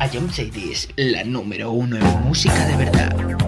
A John Cities, la número uno en música de verdad.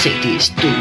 Cities, tu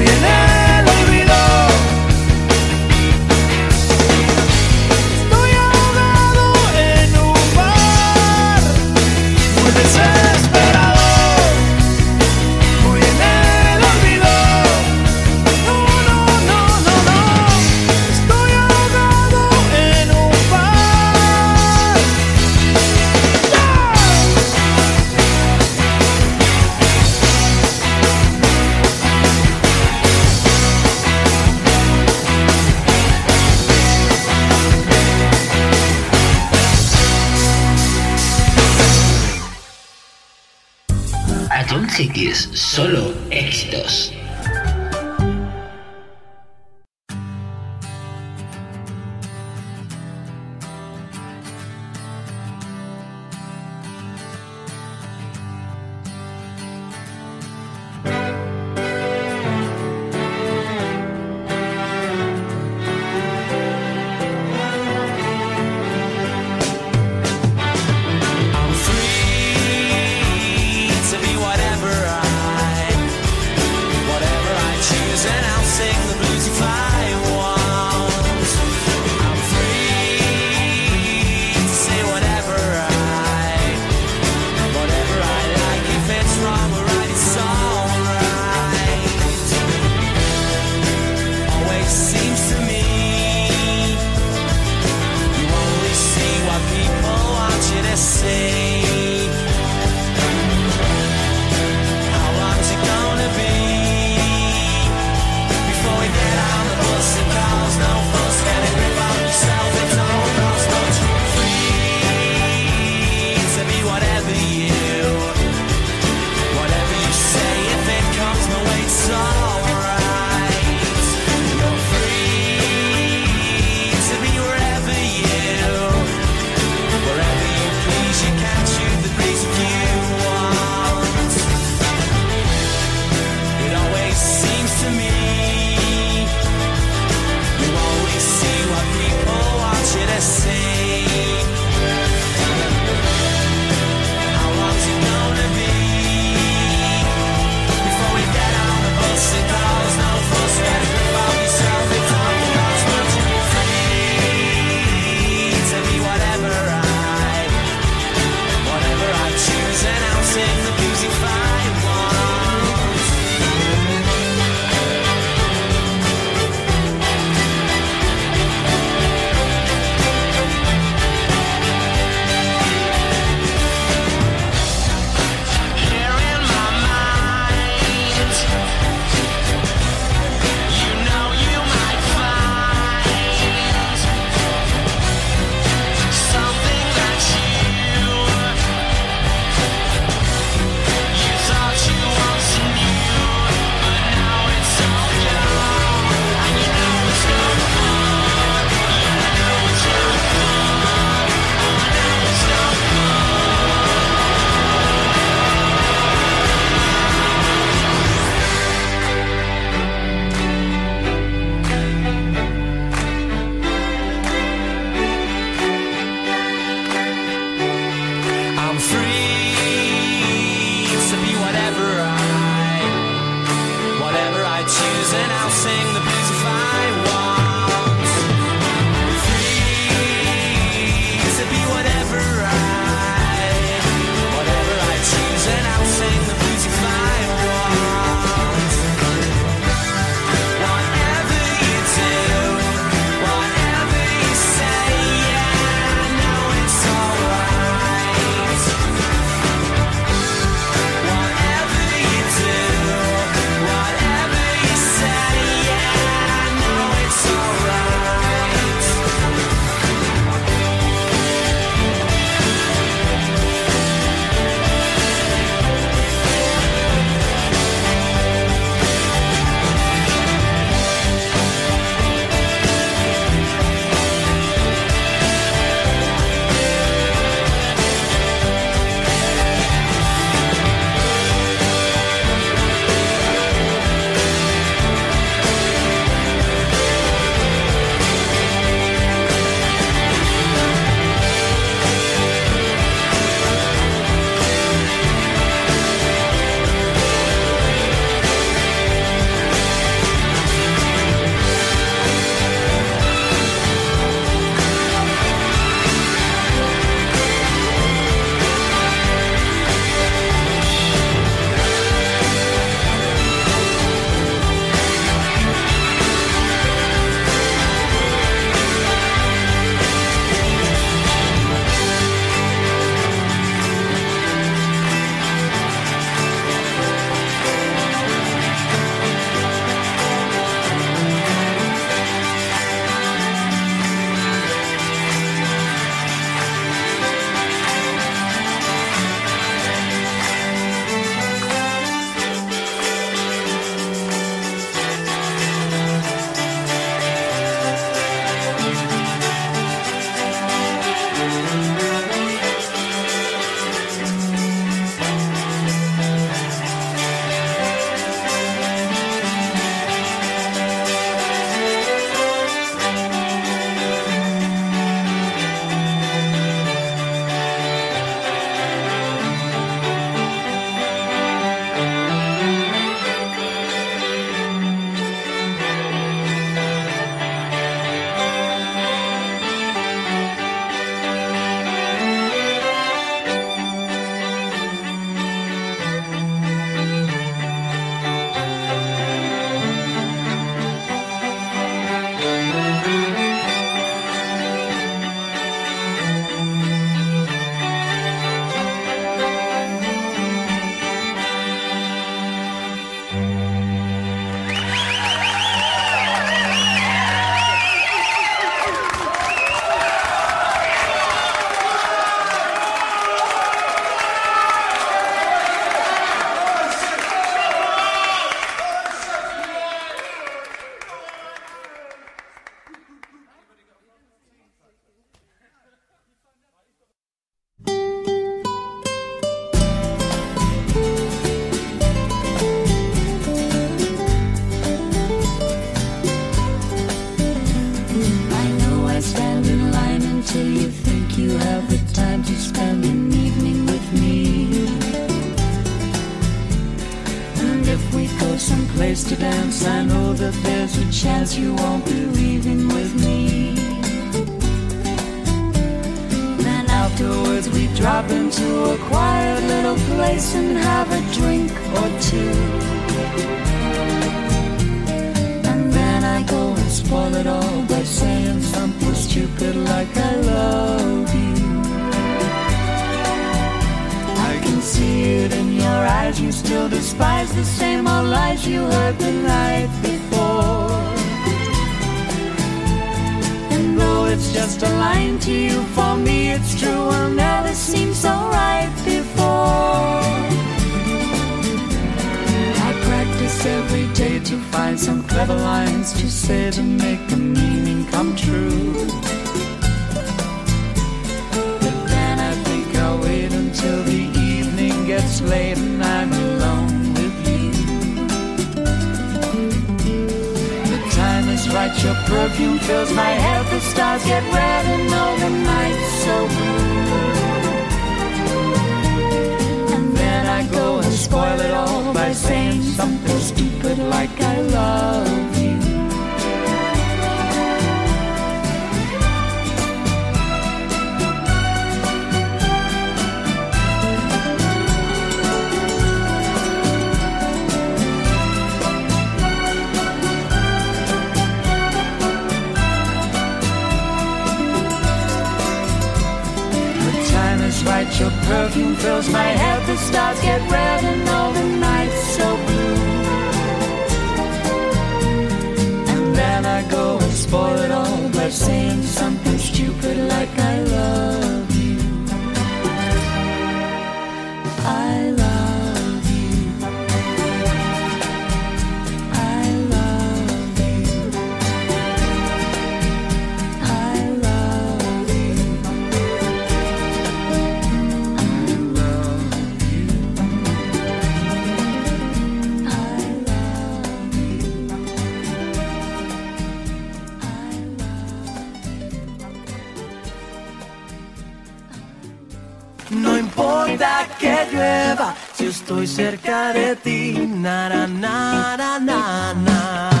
estoy cerca de ti. Na, na. Na, na, na, na.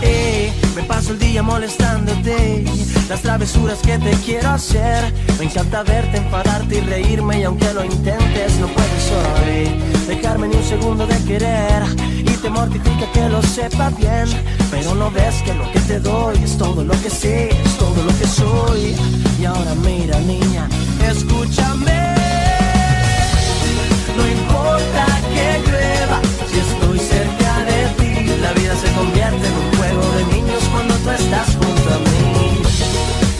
Eh, el día molestándote Las travesuras que te quiero hacer Me encanta verte, enfadarte y reírme Y aunque lo intentes no puedes hoy Dejarme ni un segundo de querer Y te mortifica que lo sepa bien Pero no ves que lo que te doy Es todo lo que sé, es todo lo que soy Y ahora mira niña, escúchame. No importa que llueva, si estoy cerca de ti, la vida se convierte en un juego de niños cuando tú estás junto a mí.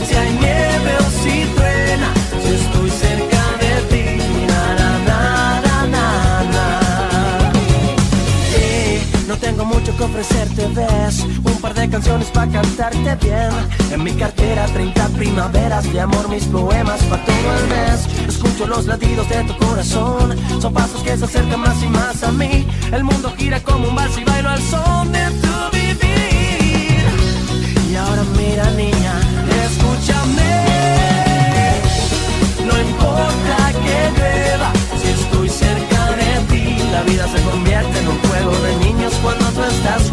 Si hay nieve o si truena, si estoy cerca de ti, na na na no tengo mucho que ofrecerte, ves par de canciones para cantarte bien. En mi cartera 30 primaveras de amor Mis poemas para todo el mes. Escucho los latidos de tu corazón. Son pasos que se acercan más y más a mí. El mundo gira como un vals y bailo al son de tu vivir. Y ahora mira niña, escúchame. No importa que llueva, si estoy cerca de ti, la vida se convierte en un juego de niños cuando tú estás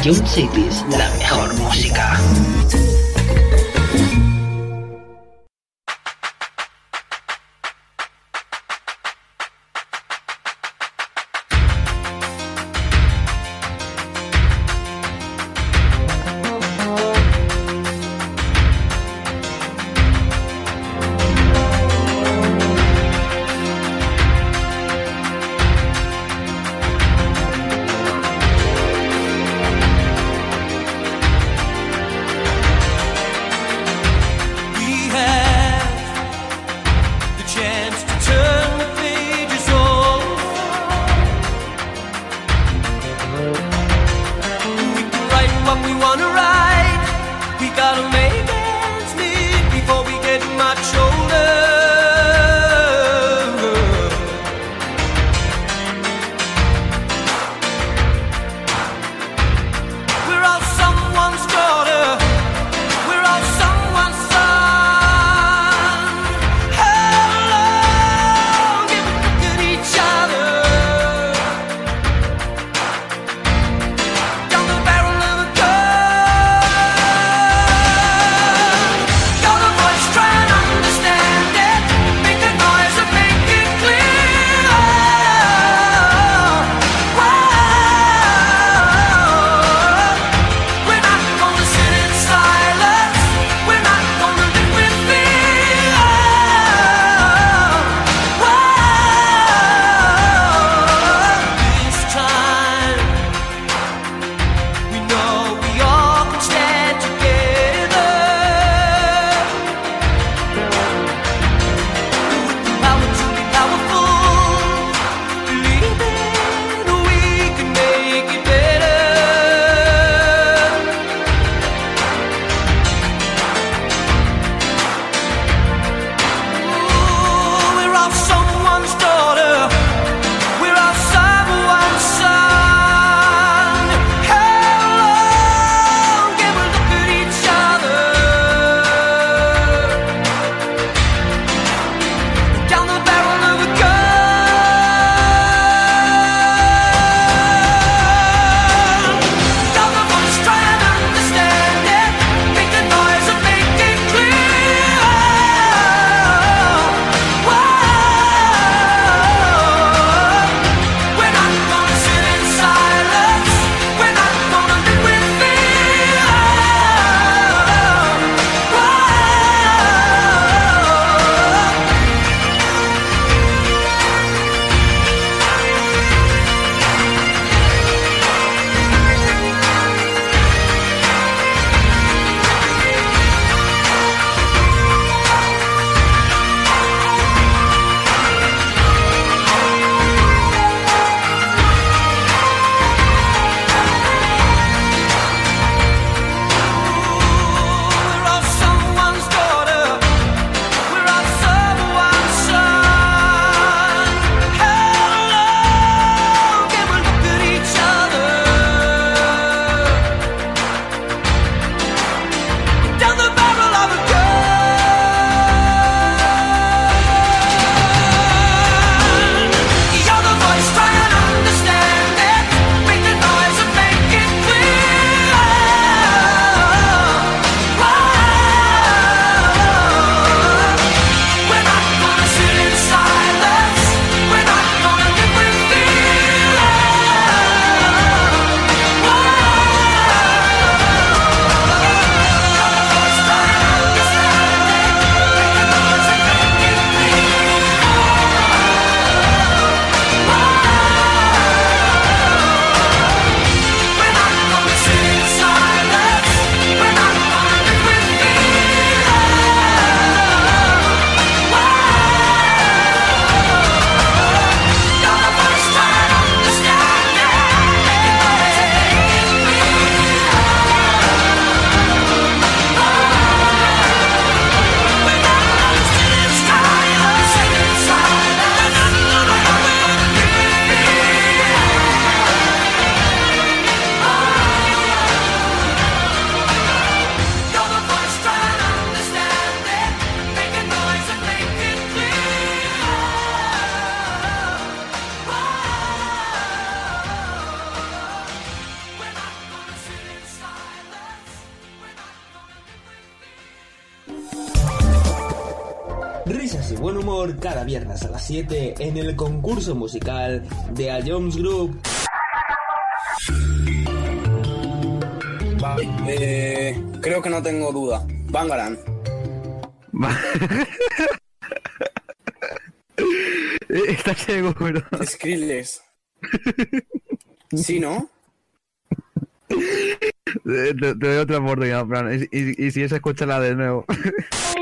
City. Ion City es la mejor música. Risas y buen humor cada viernes a las 7 en el concurso musical de A Jones Group. Vale, eh, creo que no tengo duda. Bangaran. ¿Estás seguro? Skrillex. ¿Sí, no? Te, te doy otra oportunidad, Fran. Y, y- y si es, escúchala de nuevo.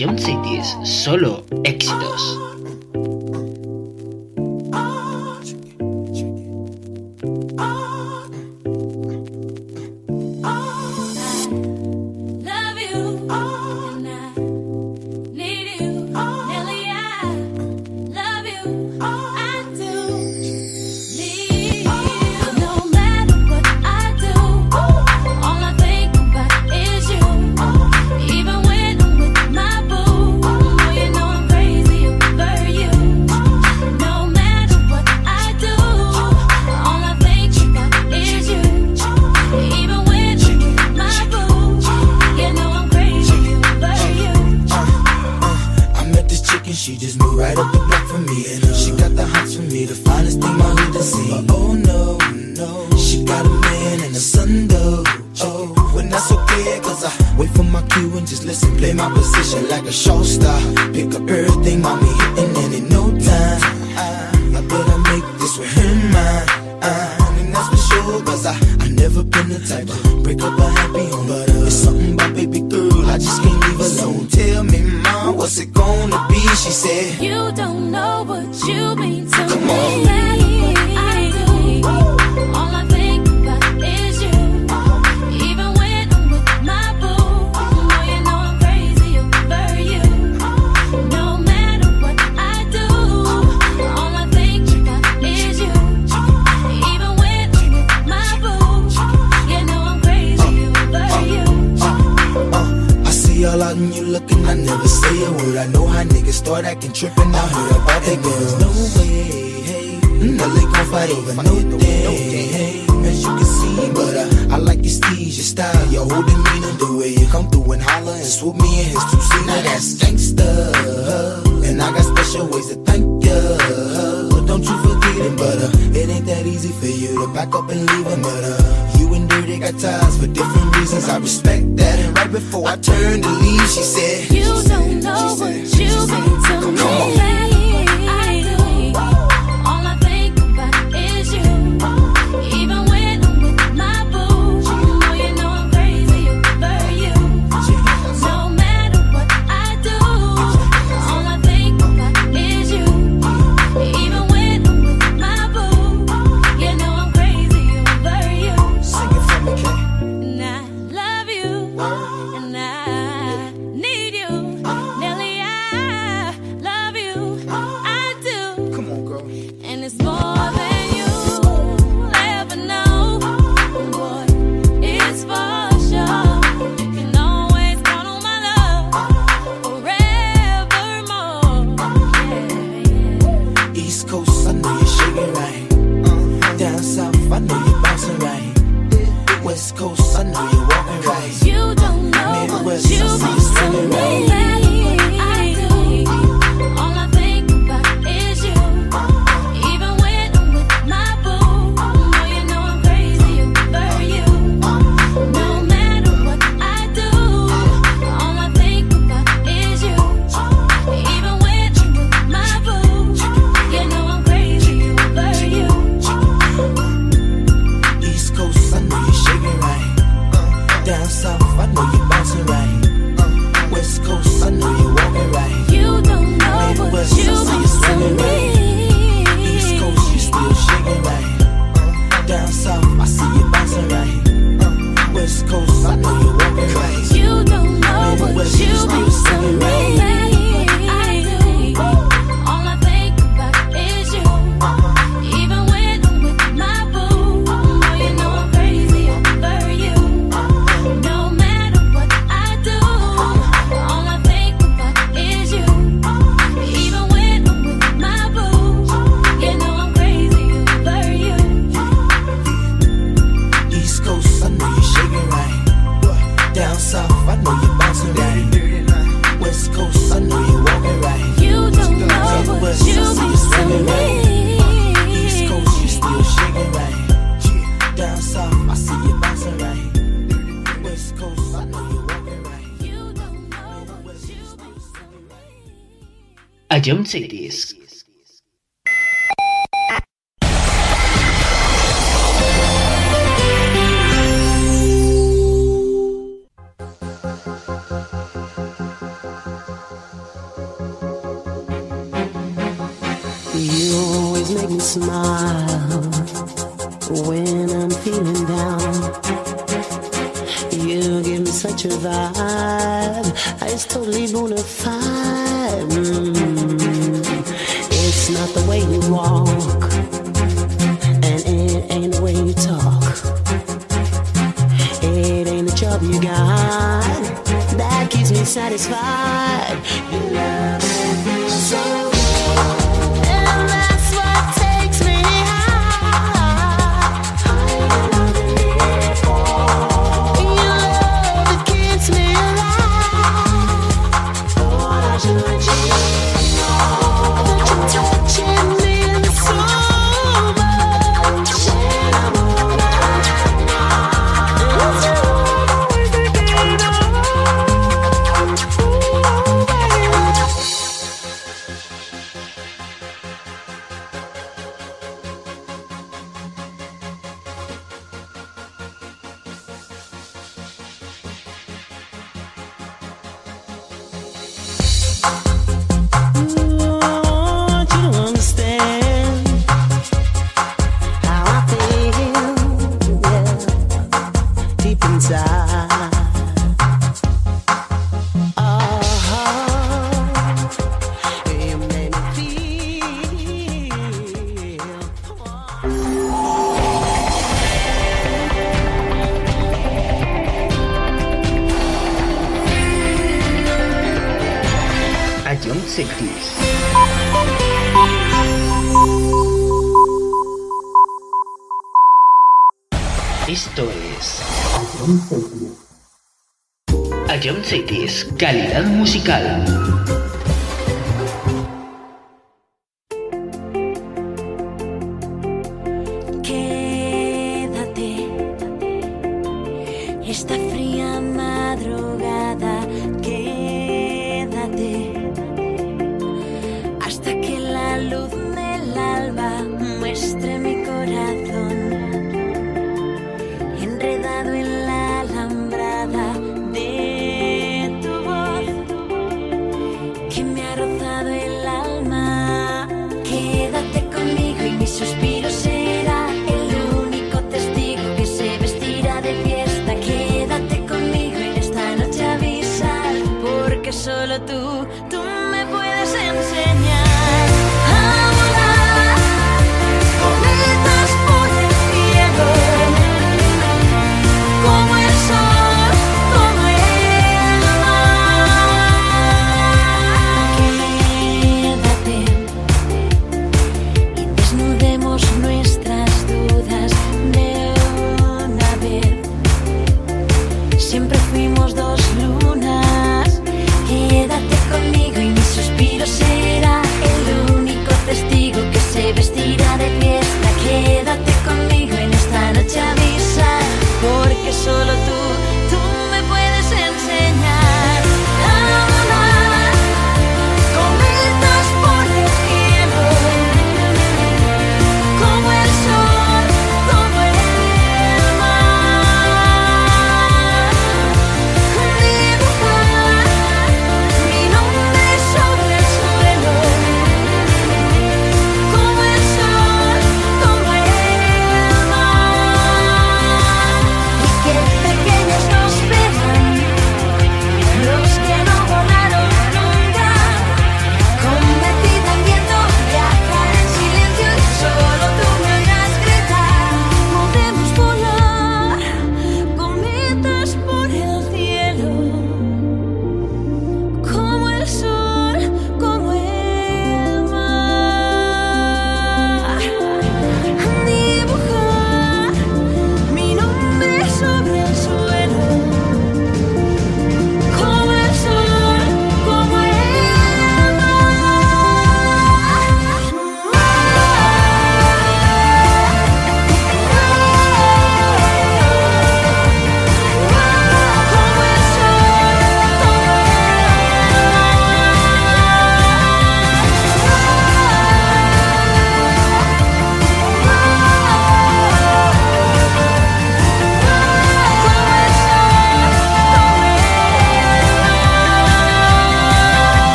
John Cities, solo me. A John Cities. Esto es. Young Cities, calidad musical.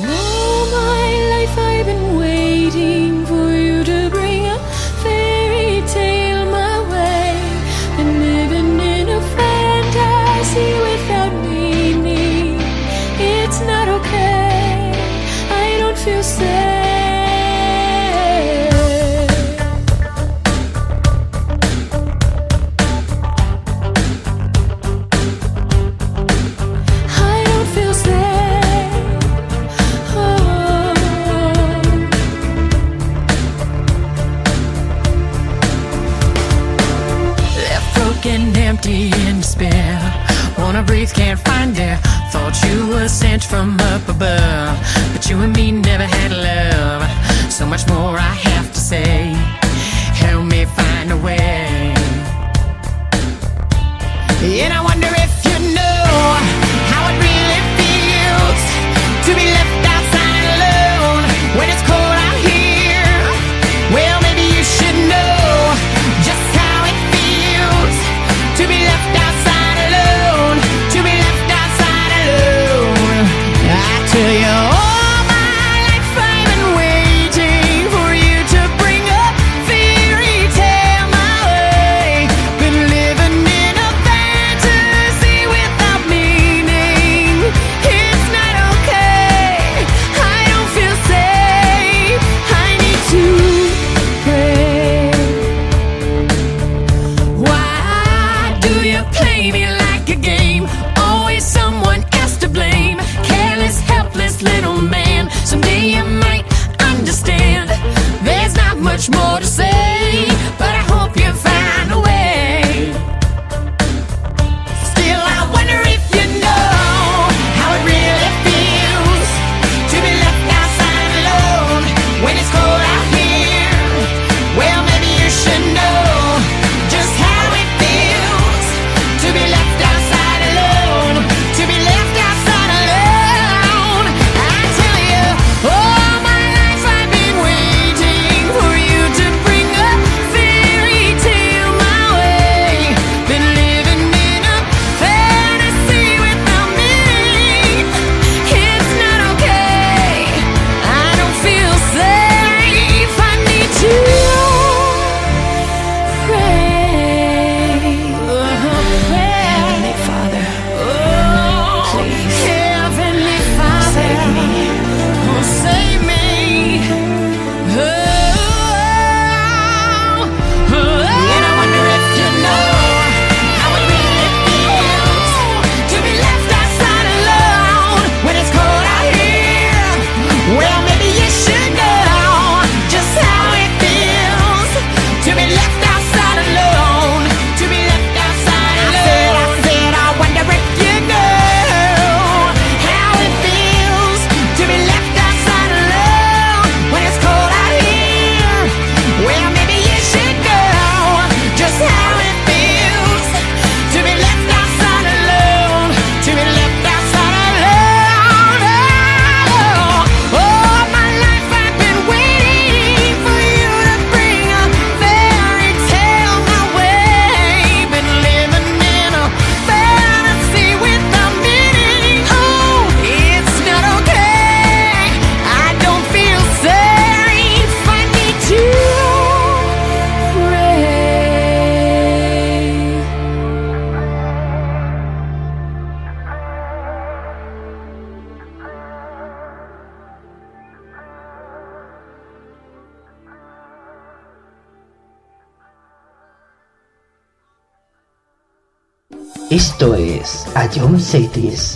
Mm. say to.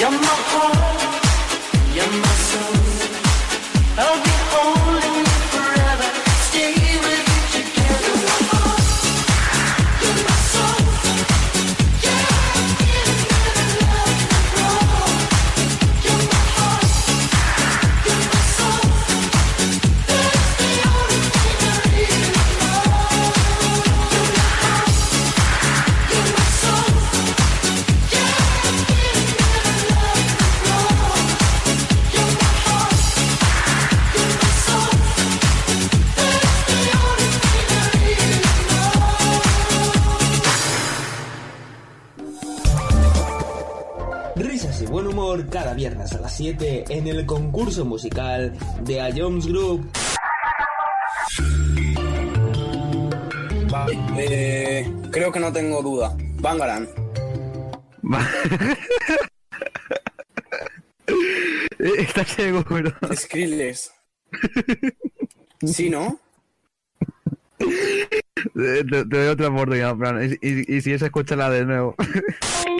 You're my home, you're my soul. I'll be 7 en el concurso musical de A Jones Group. Eh, creo que no tengo duda. Bangaran. Eh, está ciego, pero. Skrillex. ¿Sí, no? Eh, te, doy otra oportunidad, Fran. Y, y, y si es, escúchala de nuevo.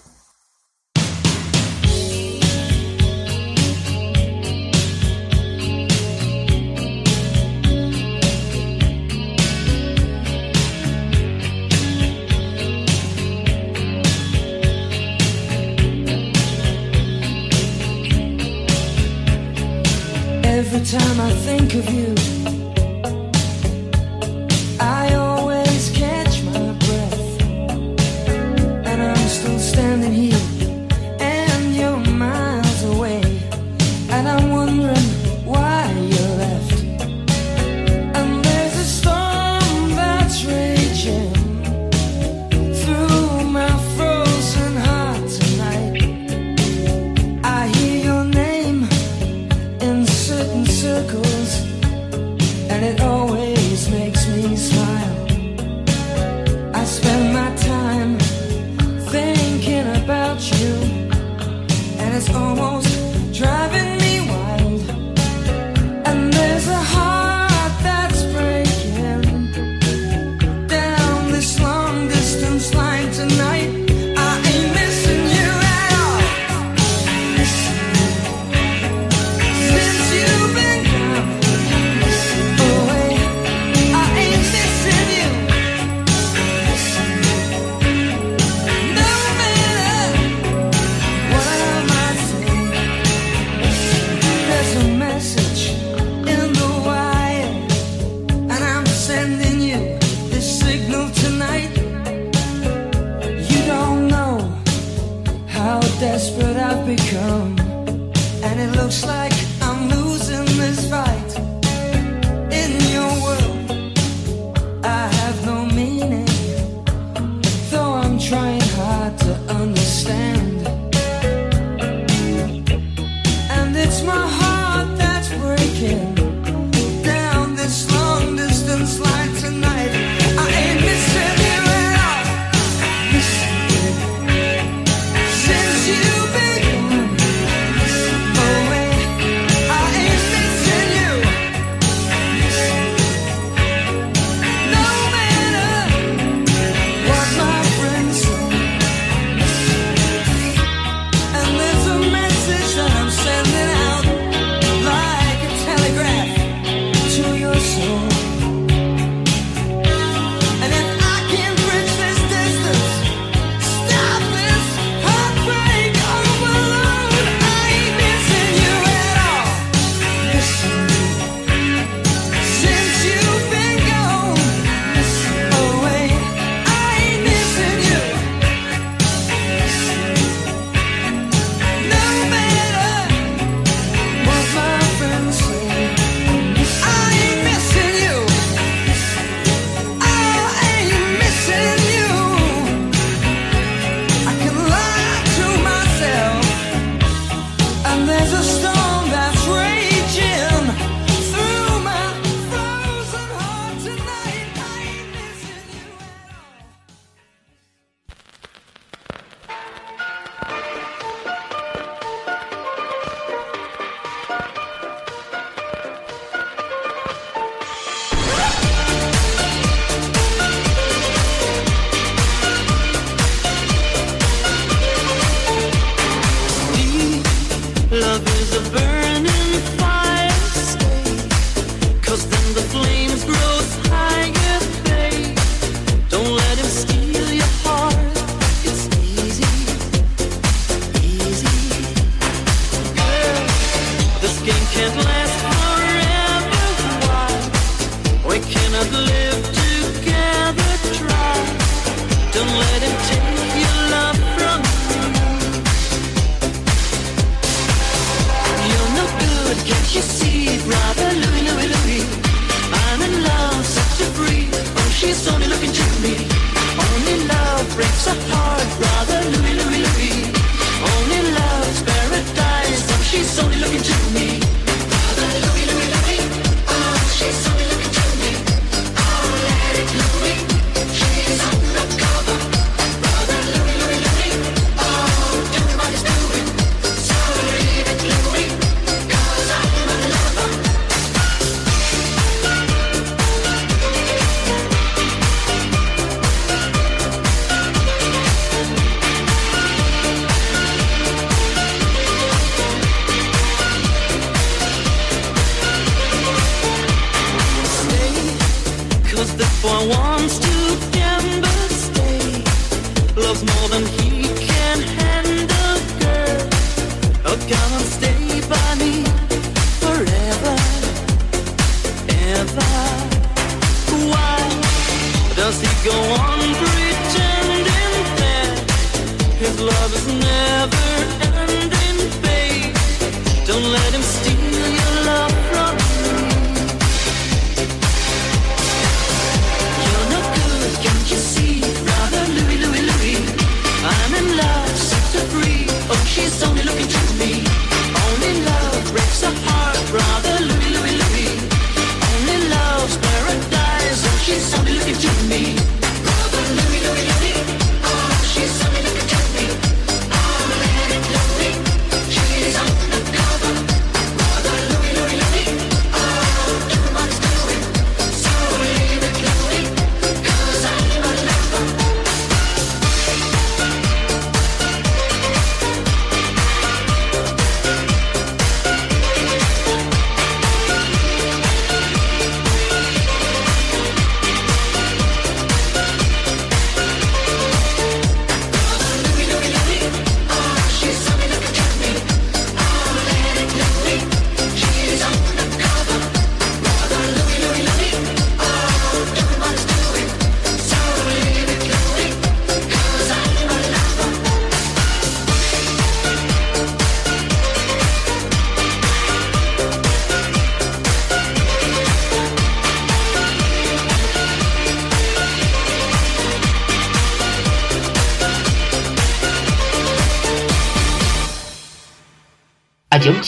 Every time I think of you.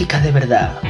música de verdad.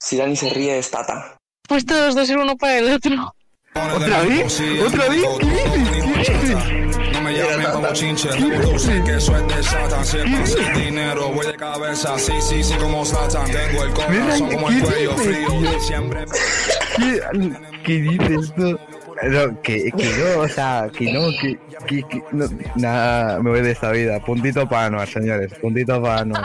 si Dani se ríe es Tata. Pues todos dos ser uno para el otro. ¿Otra vez? ¿Otra vez? ¿Qué dices? ¿Qué dices? No me llamen como chinche, sé que eso es de Satan. Si es para el dinero, voy de cabeza. Sí, sí, sí, como Satan. Tengo el corazón como el cuello frío. Siempre. ¿Qué, qué dices tú? No, que, que no, o sea, que no, que, que, que no, nada, me voy de esta vida. Puntito para Anuar, señores, puntito para Anuar.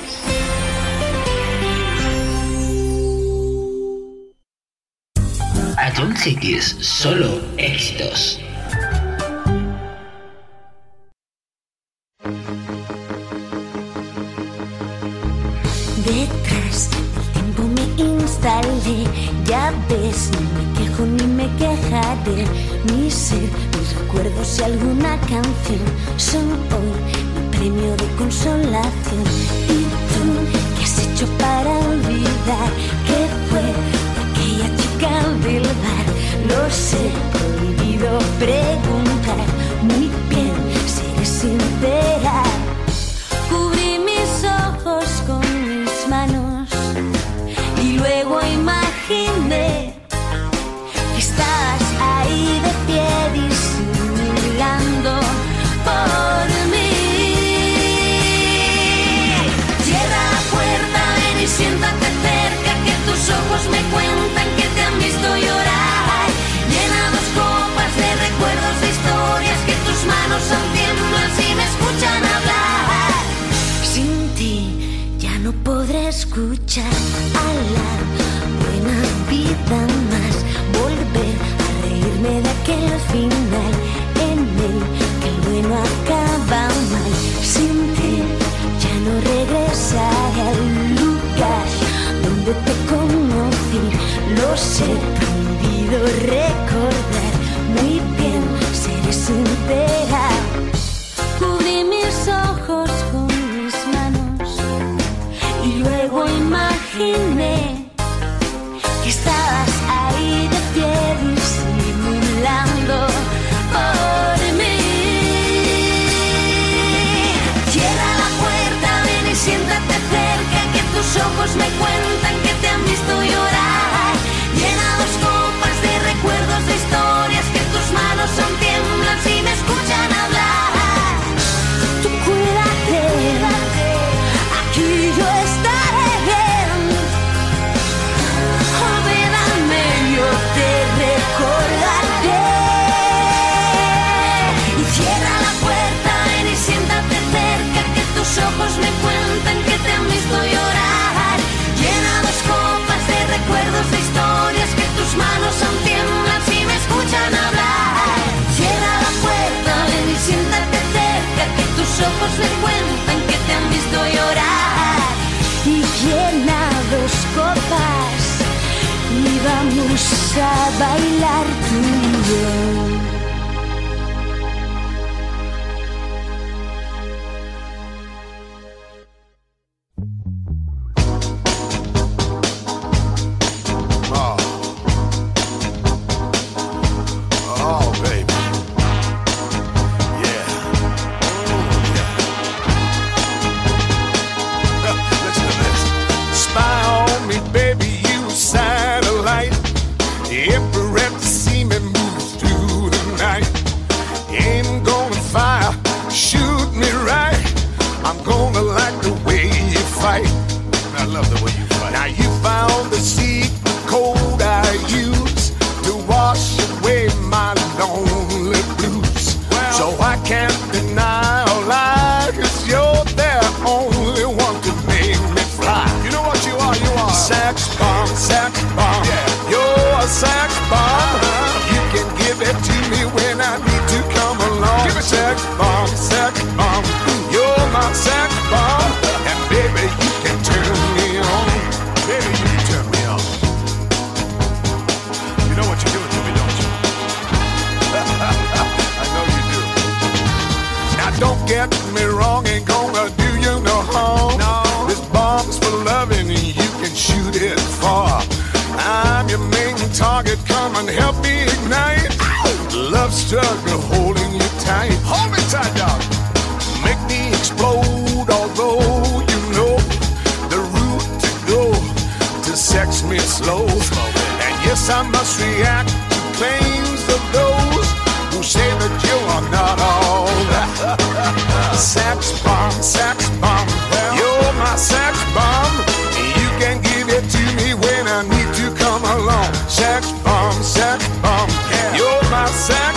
Cities, solo éxitos. Detrás del tiempo me instalé, ya ves, no me quejo ni me quejaré. Mi ser, mis recuerdos y alguna canción son hoy mi premio de consolación. ¿Y tú qué has hecho para olvidar que fue aquella chica del bar? Lo sé, prohibido preguntar. Escuchar a la buena vida más. Volver a reírme de aquel final en el que el bueno acaba mal. Sin ti ya no regresaré al lugar donde te conocí. Lo sé, prohibido recordar. Me cuentan ojos me cuentan que te han visto llorar. Y llena dos copas y vamos a bailar tú y yo. myself.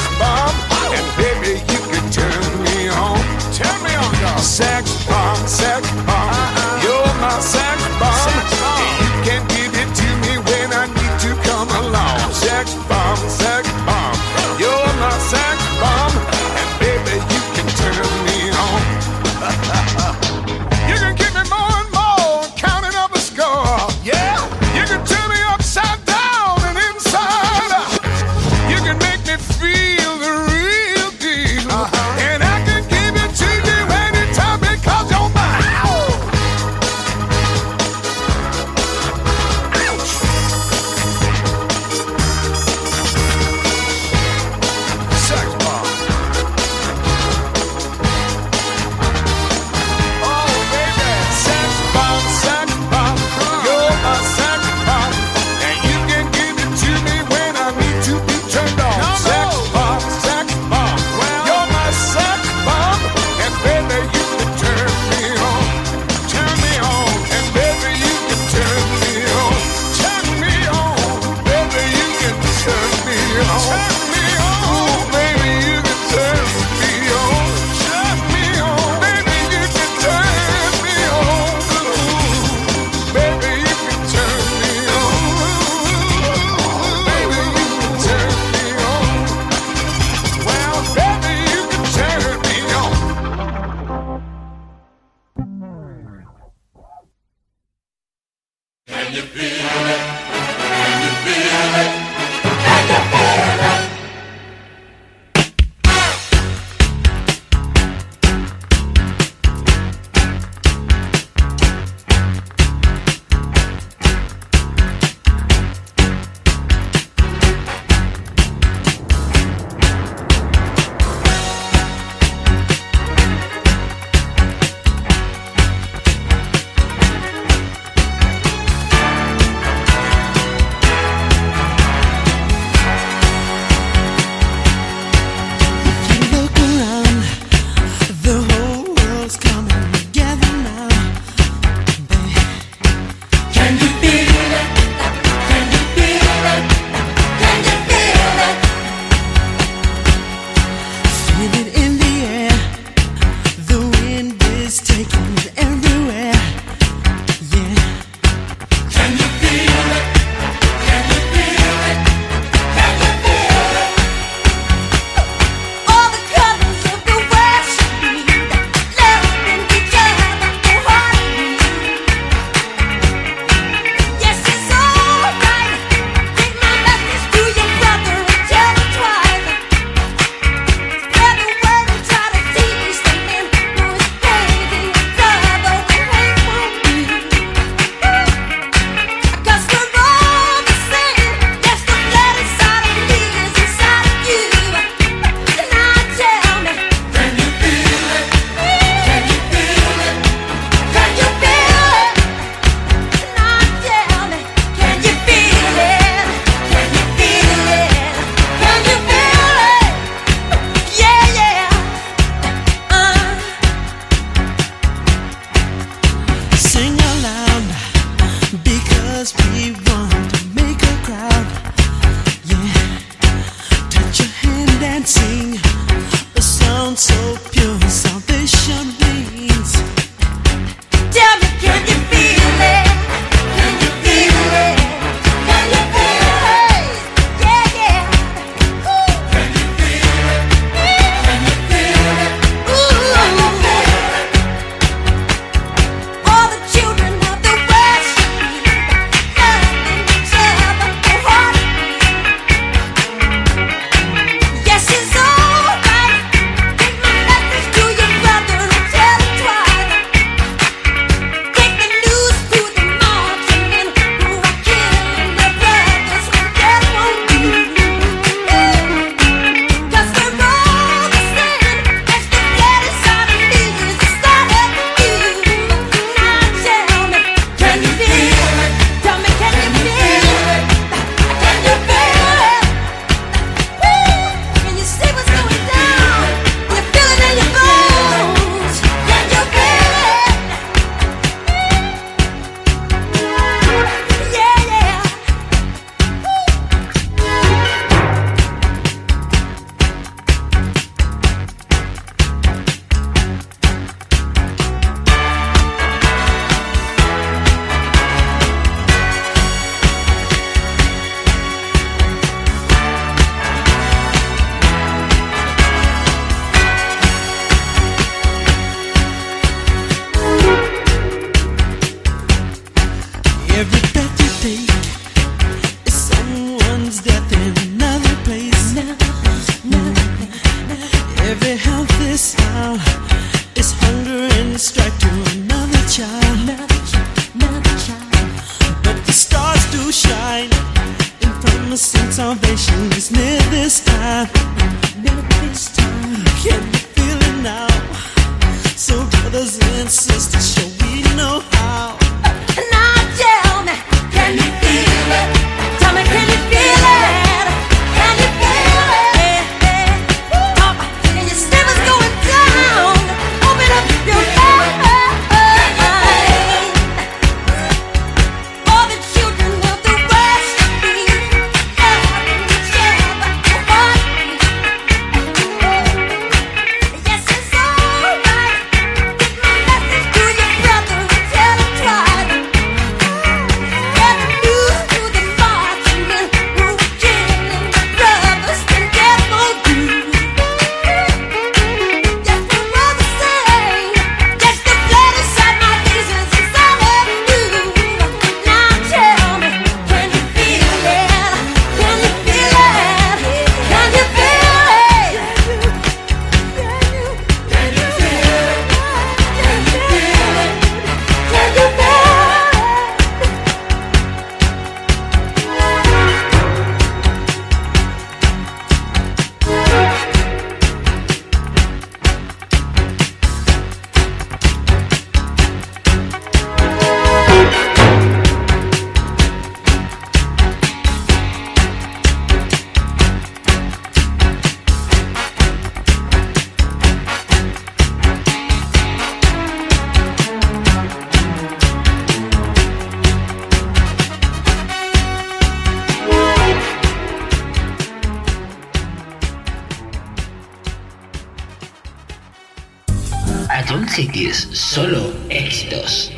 A John Cities, solo éxitos.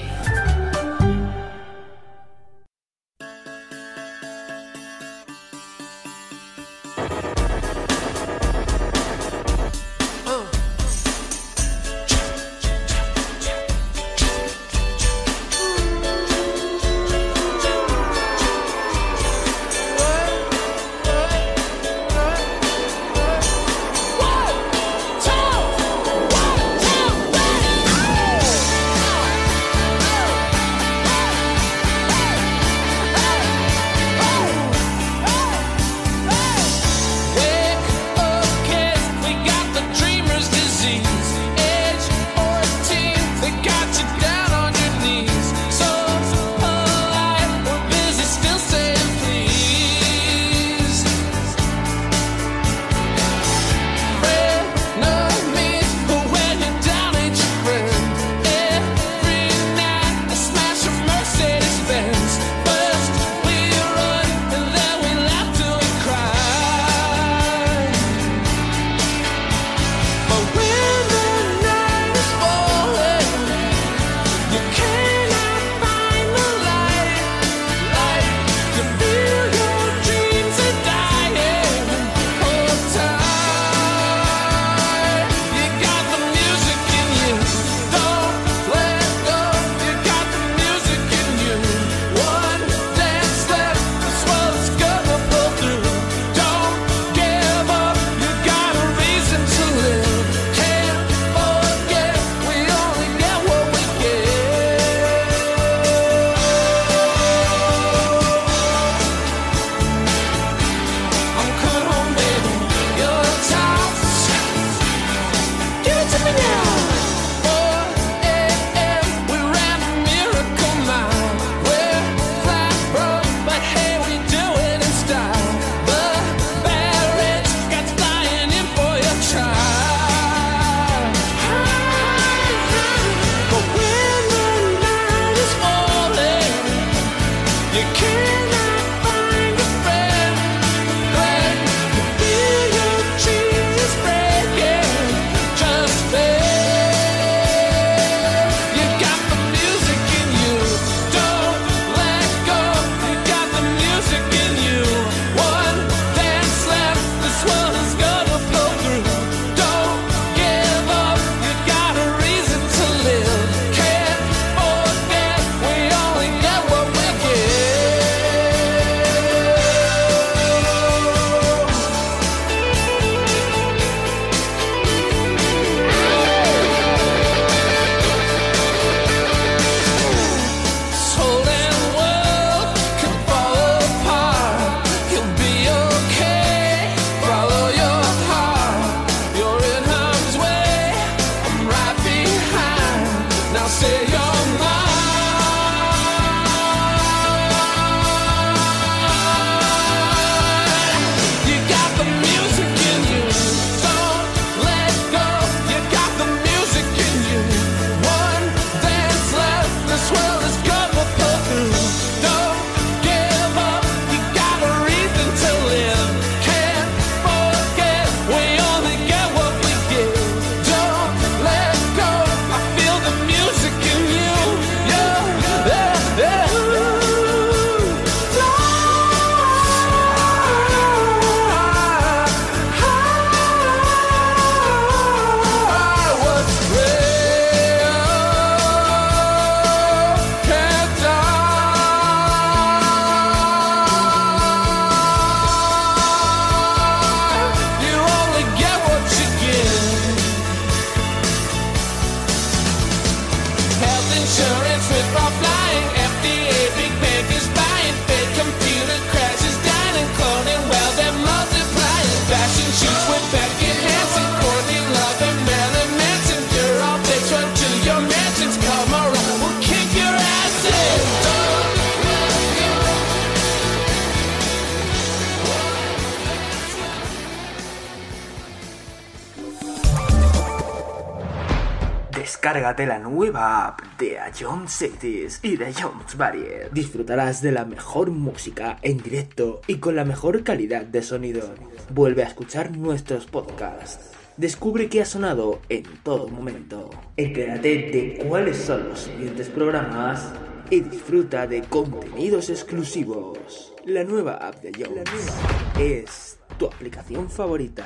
Descárgate la nueva app de Ion Cities y de Jones Barrier. Disfrutarás de la mejor música en directo y con la mejor calidad de sonido. Vuelve a escuchar nuestros podcasts. Descubre qué ha sonado en todo momento. Entérate de cuáles son los siguientes programas y disfruta de contenidos exclusivos. La nueva app de Jones es tu aplicación favorita.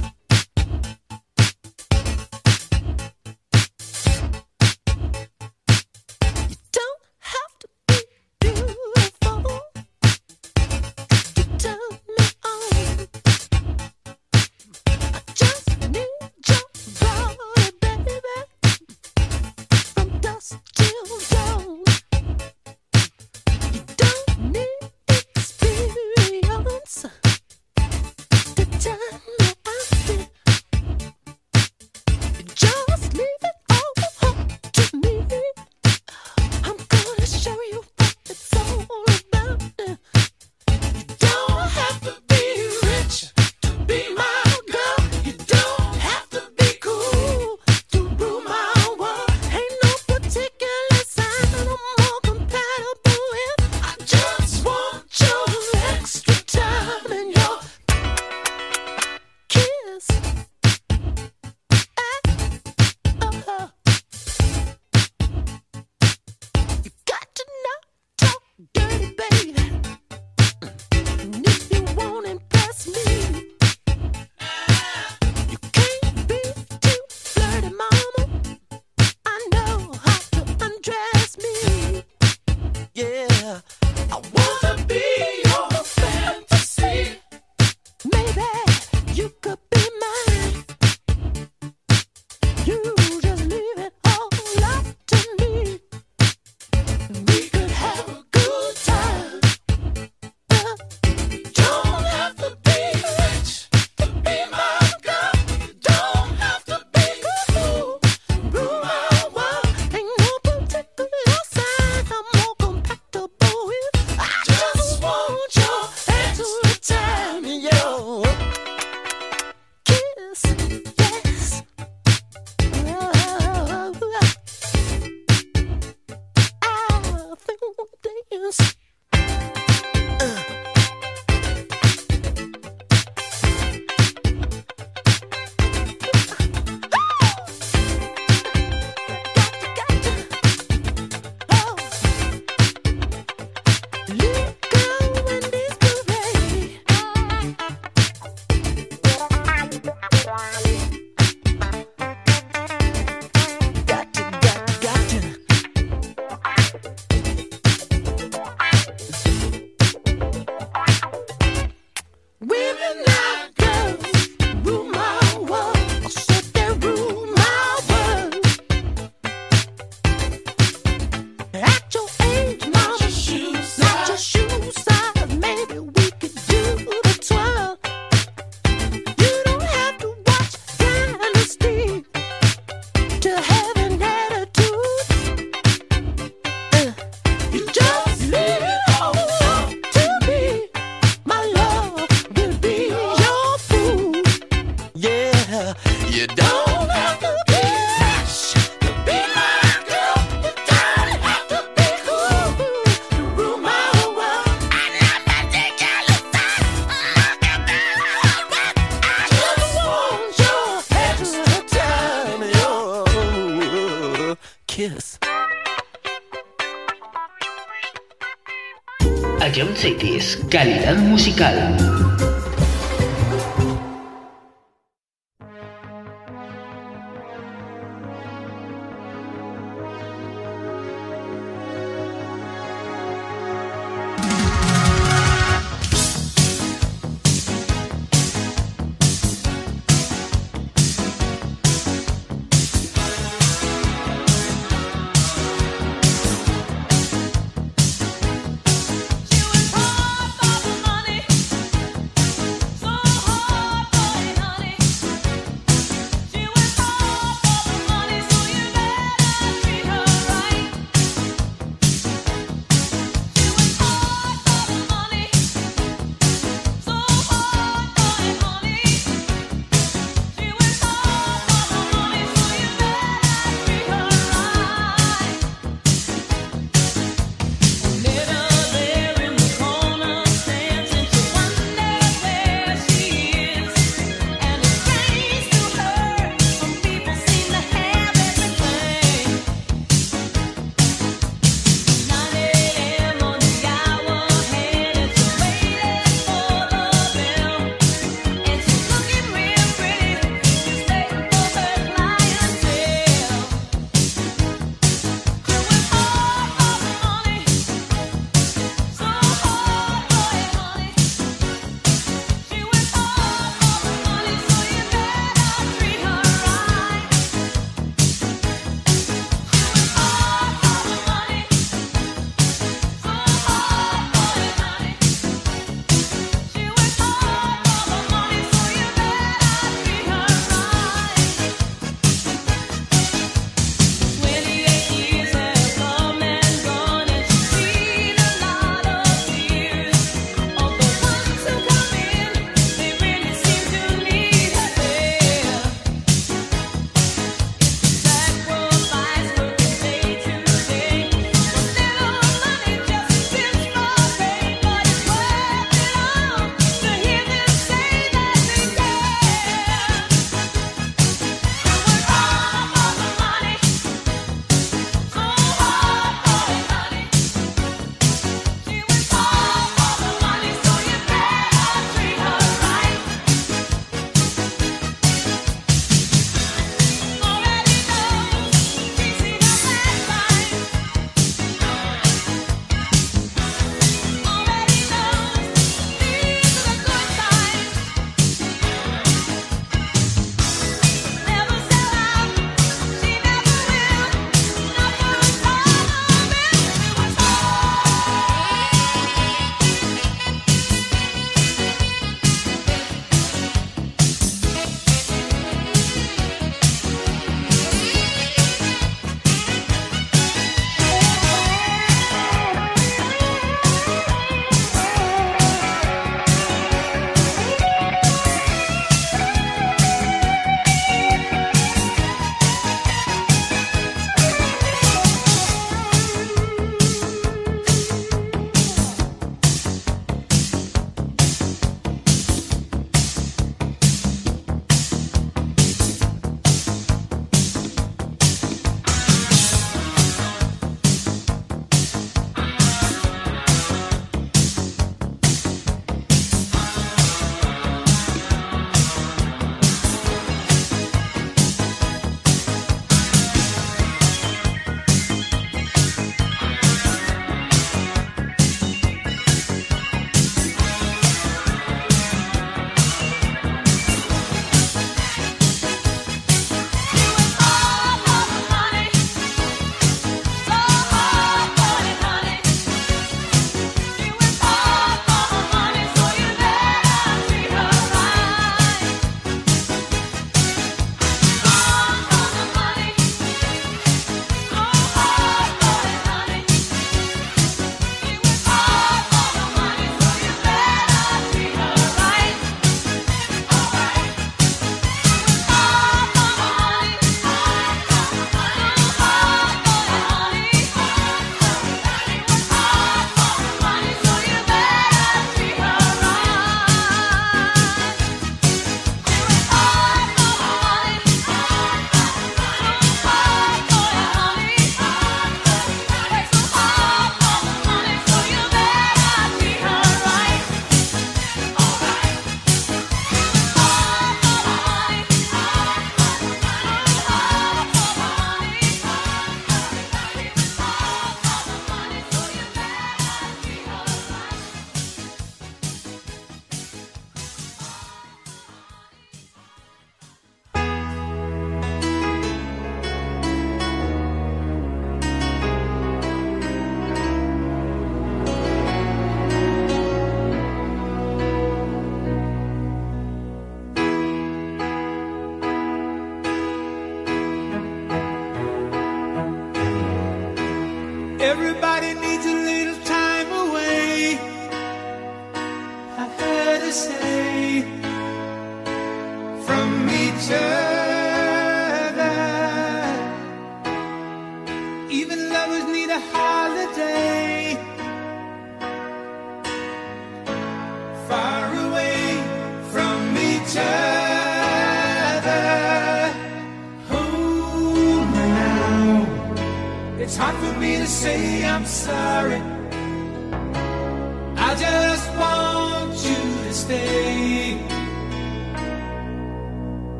Calidad musical.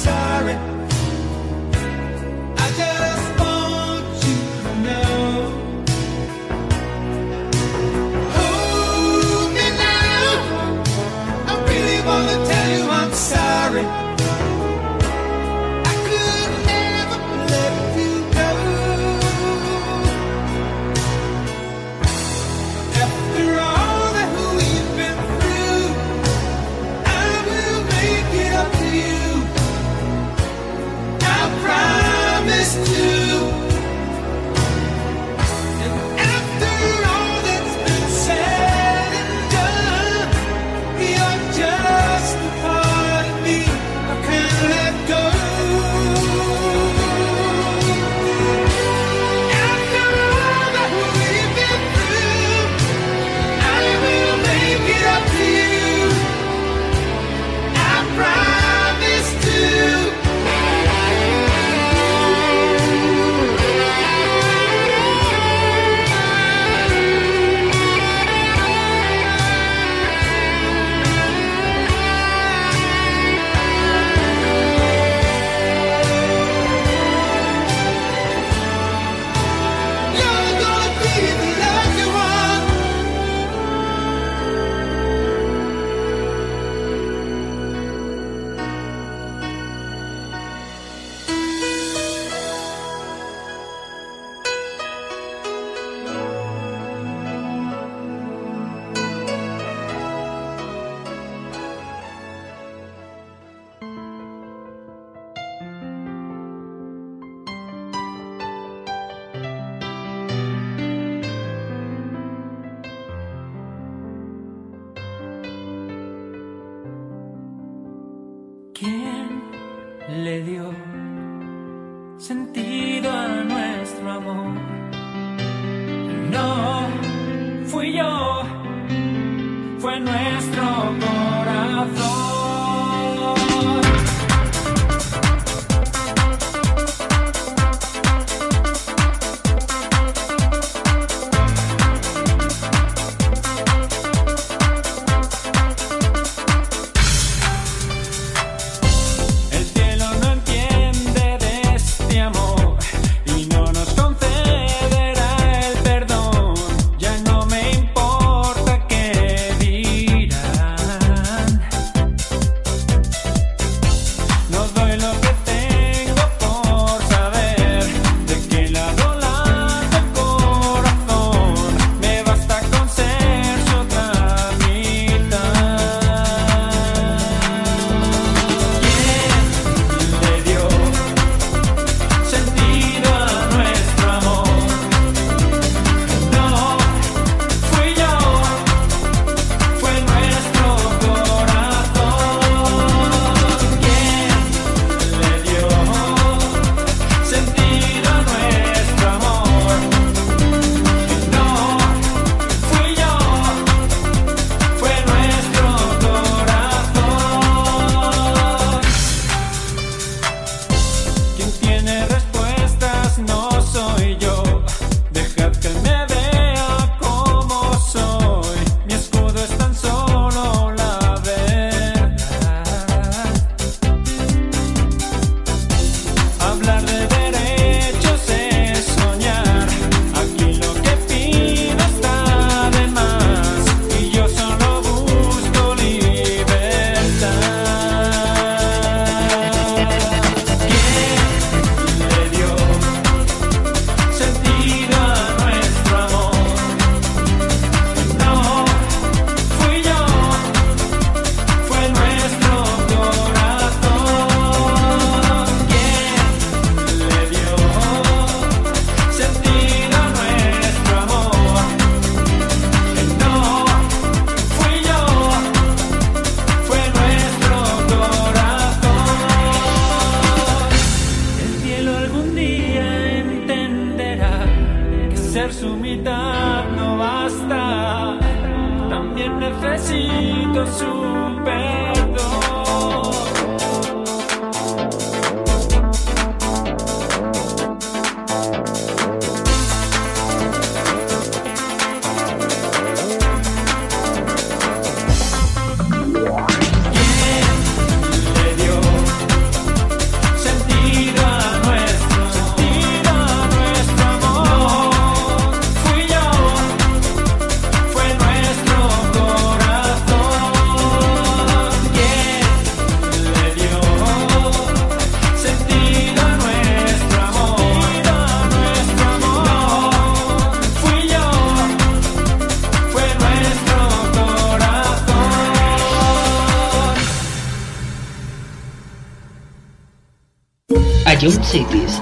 Sorry. cities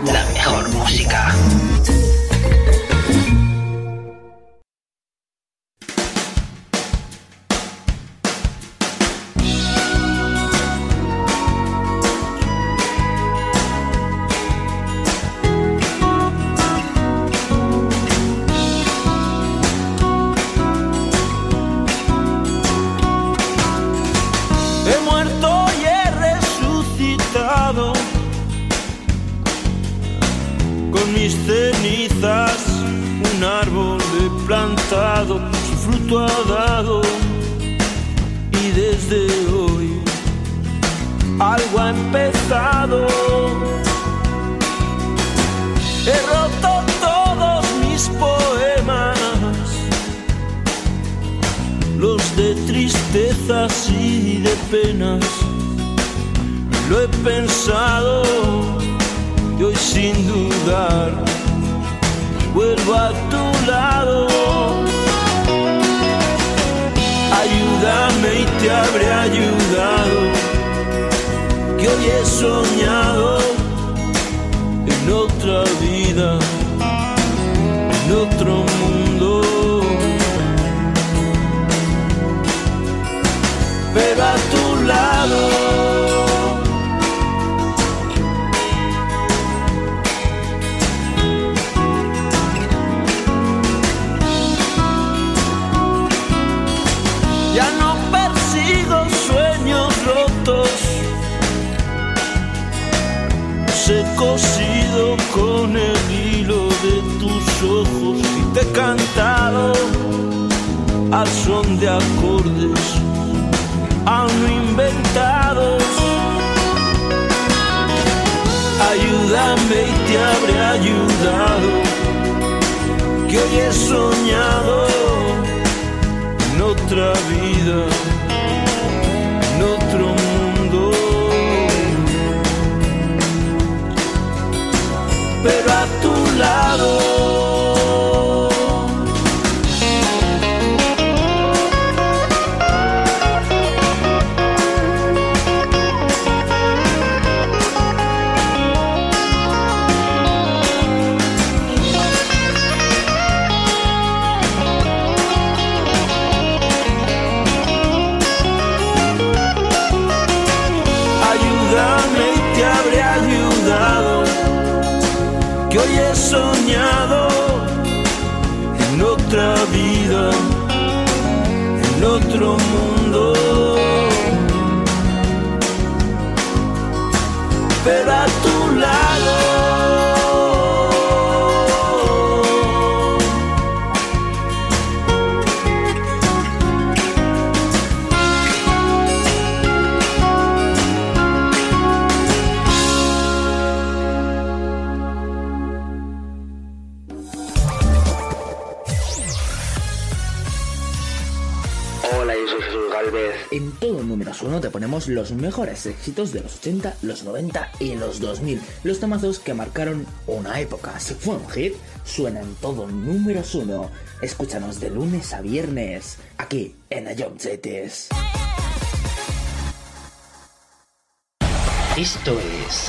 son de acordes aún inventados. Ayúdame y te habré ayudado, que hoy he soñado en otra vida, en otro mundo. Pero a tu lado. los mejores éxitos de los 80, los 90 y los 2000, los tomazos que marcaron una época. Si fue un hit, suena en todo números uno. Escúchanos de lunes a viernes, aquí en Ayomchetes. Esto es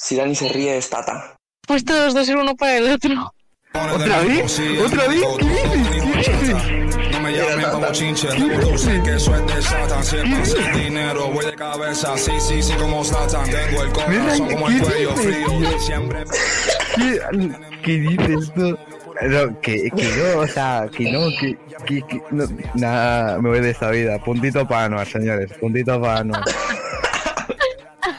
Si Dani se ríe, es Tata. Pues todos dos uno para el otro. ¿Otra vez? ¿Otra vez? ¿Qué dices? No me llamen como chinche, que dinero, voy de cabeza, como tengo el corazón como el cuello frío, siempre... ¿Qué dices tú? No, que, que no, o sea, que no, que, que, que no, nada, me voy de esta vida, puntito para no, señores, puntito para no.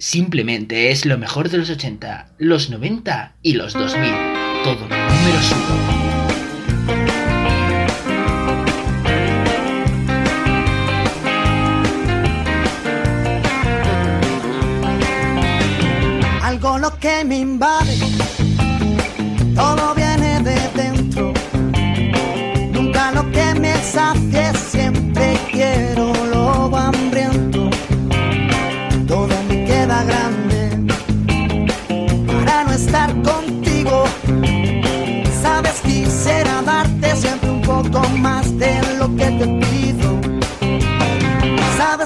Simplemente es lo mejor de los 80, los 90 y los 2000. Todo números uno. algo lo que me invade.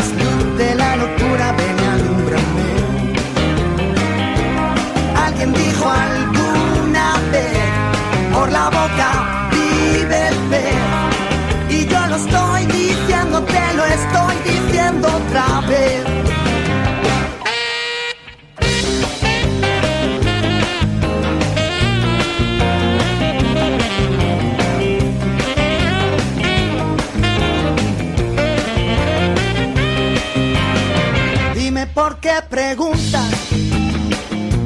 de la locura, ven y alúmbrame. Alguien dijo alguna vez, por la boca vive el pez. Y yo lo estoy diciendo, te lo estoy diciendo otra vez. Qué preguntas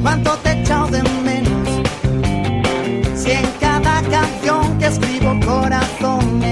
cuánto te he de menos. Si en cada canción que escribo corazón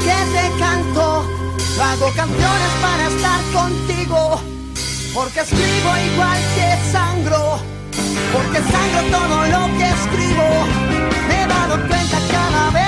que te canto. Hago canciones para estar contigo. Porque escribo igual que sangro. Porque sangro todo lo que escribo. Me he dado cuenta cada vez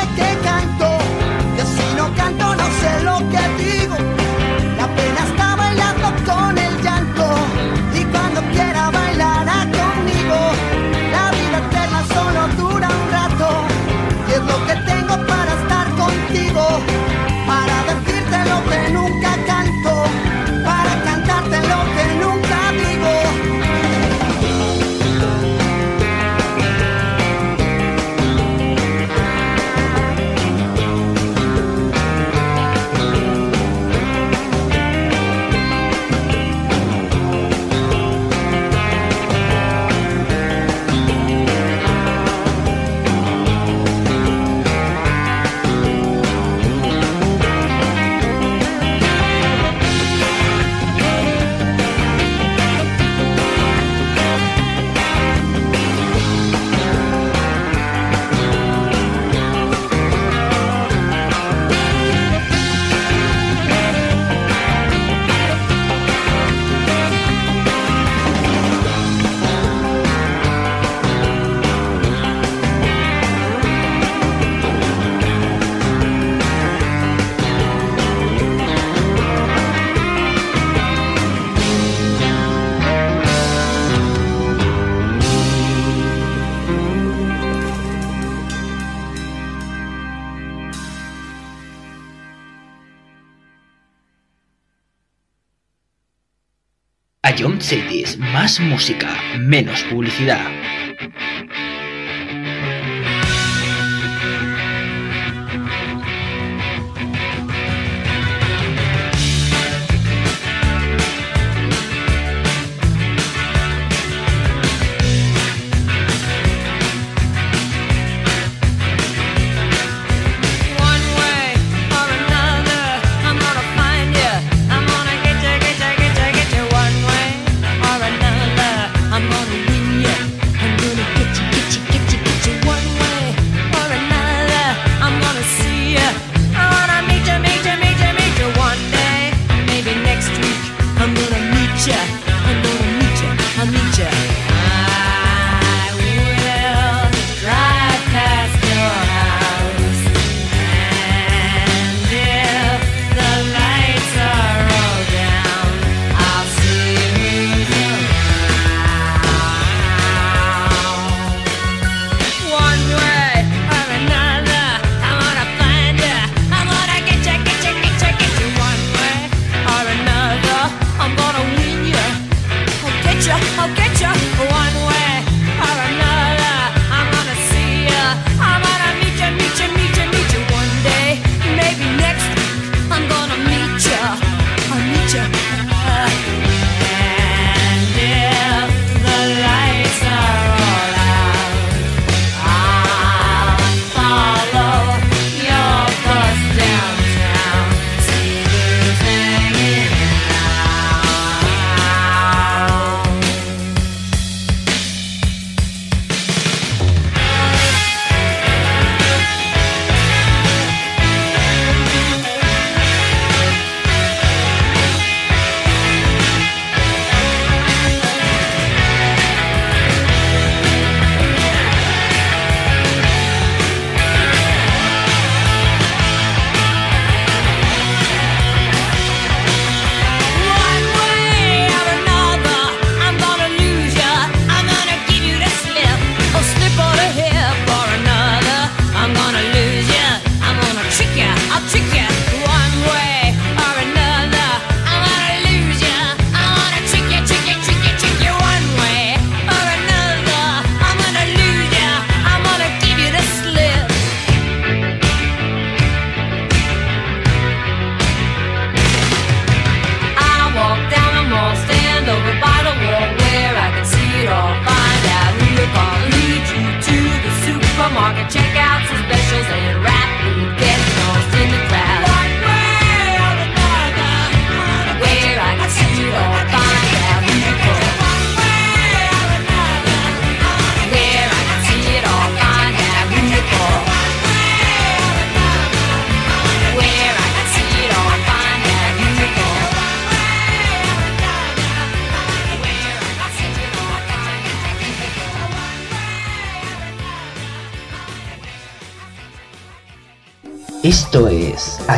Cities, más música, menos publicidad.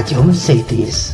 John Cities.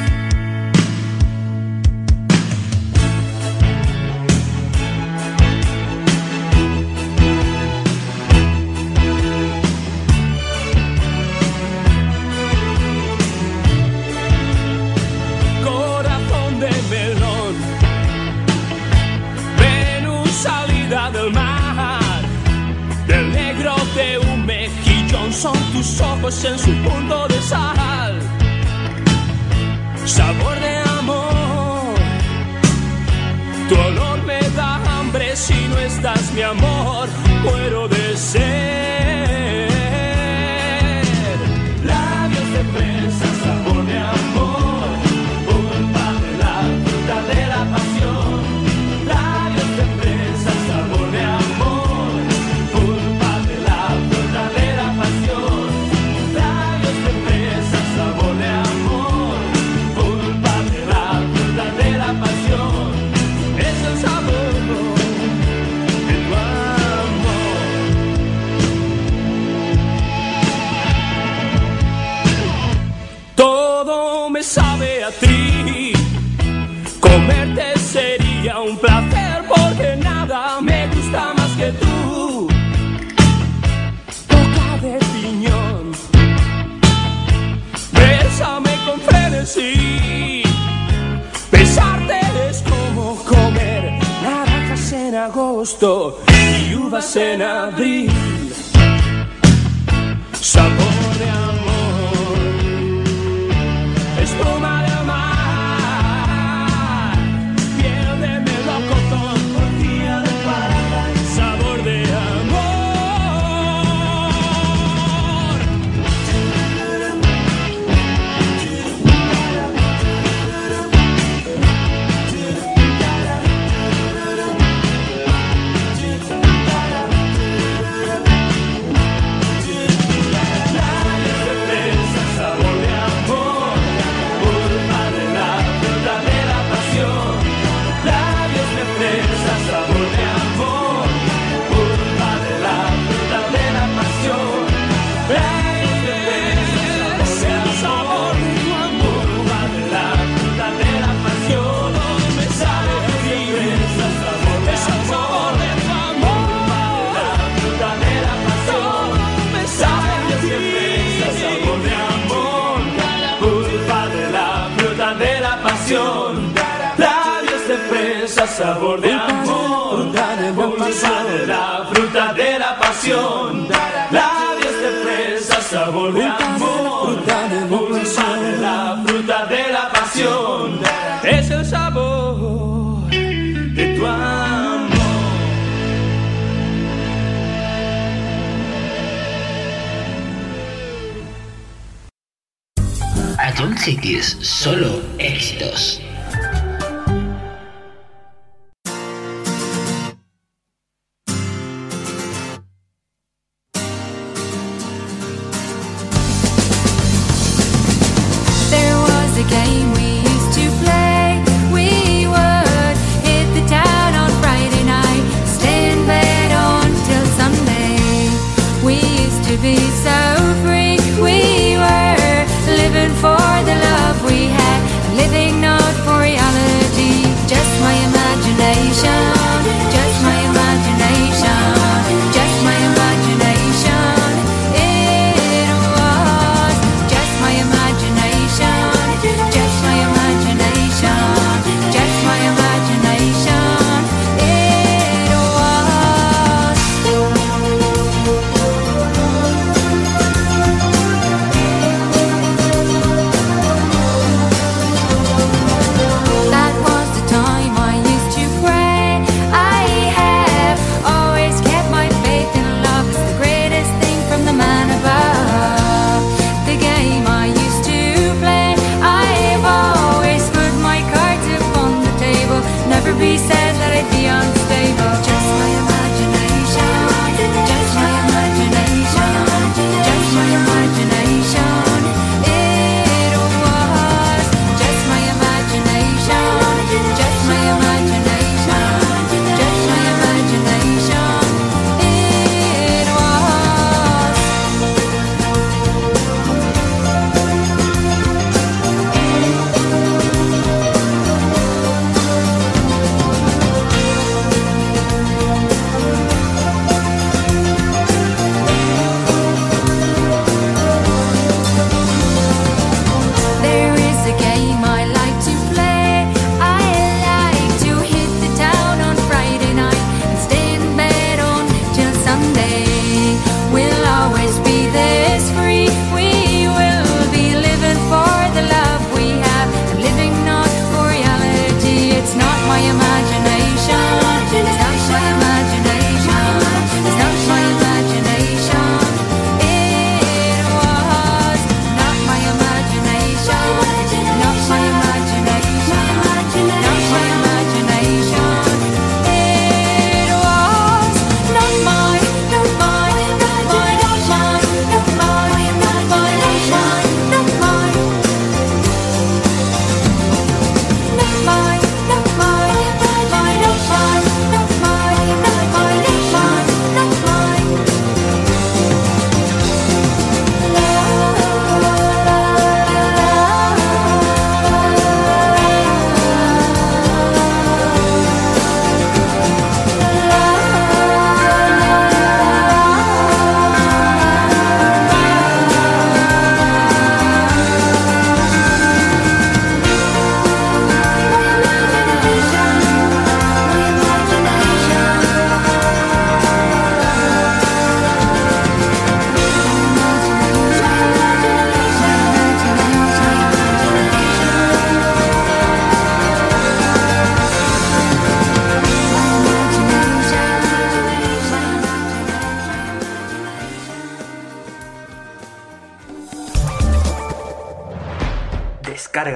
生疏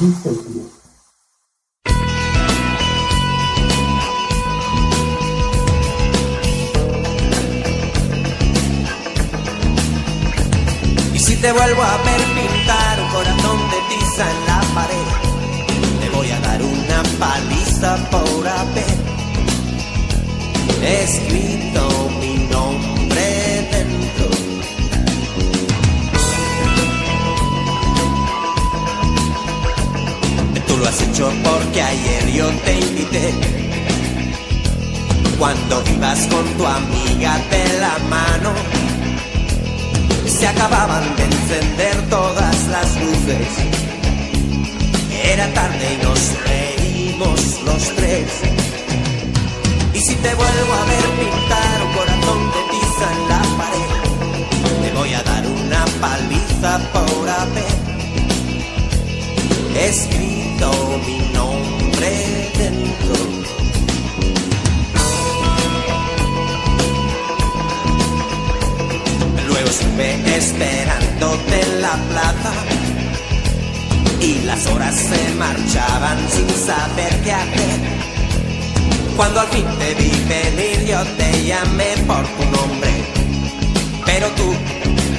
Y si te vuelvo a ver pintar un corazón de tiza en la pared, te voy a dar una paliza por haber escrito Cuando ibas con tu amiga de la mano se acababan de encender todas las luces. Era tarde y nos reímos los tres. Y si te vuelvo a ver pintar un corazón de tiza en la pared, te voy a dar una paliza por haber escrito mi nombre dentro. Estuve esperándote en la plaza y las horas se marchaban sin saber qué hacer. Cuando al fin te vi venir yo te llamé por tu nombre, pero tú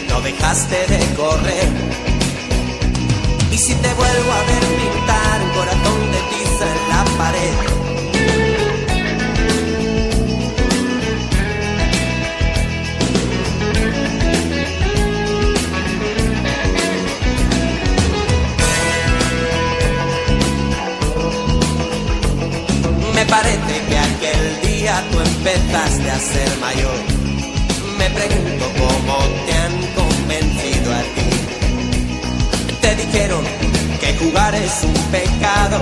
no dejaste de correr. Y si te vuelvo a ver pintar un corazón de tiza en la pared, parece que aquel día tú empezaste a ser mayor. Me pregunto cómo te han convencido a ti. Te dijeron que jugar es un pecado.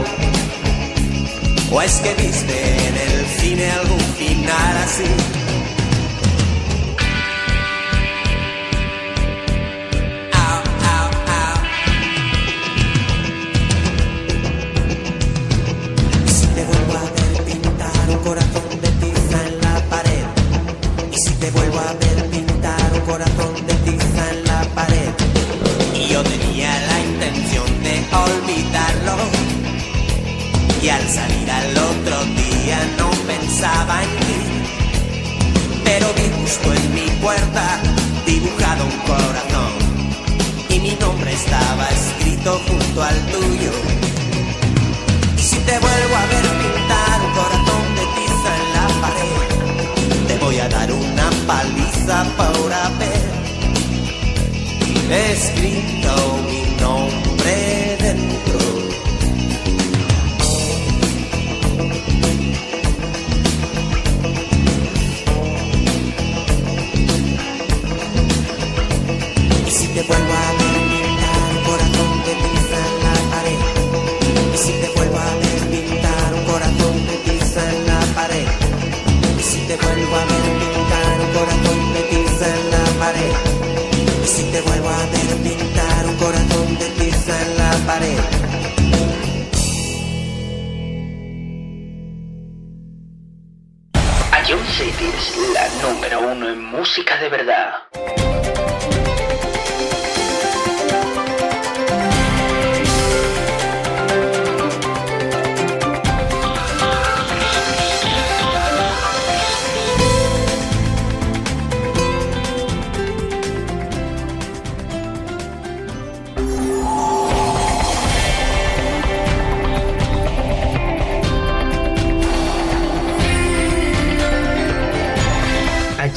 ¿O es que viste en el cine algún final así?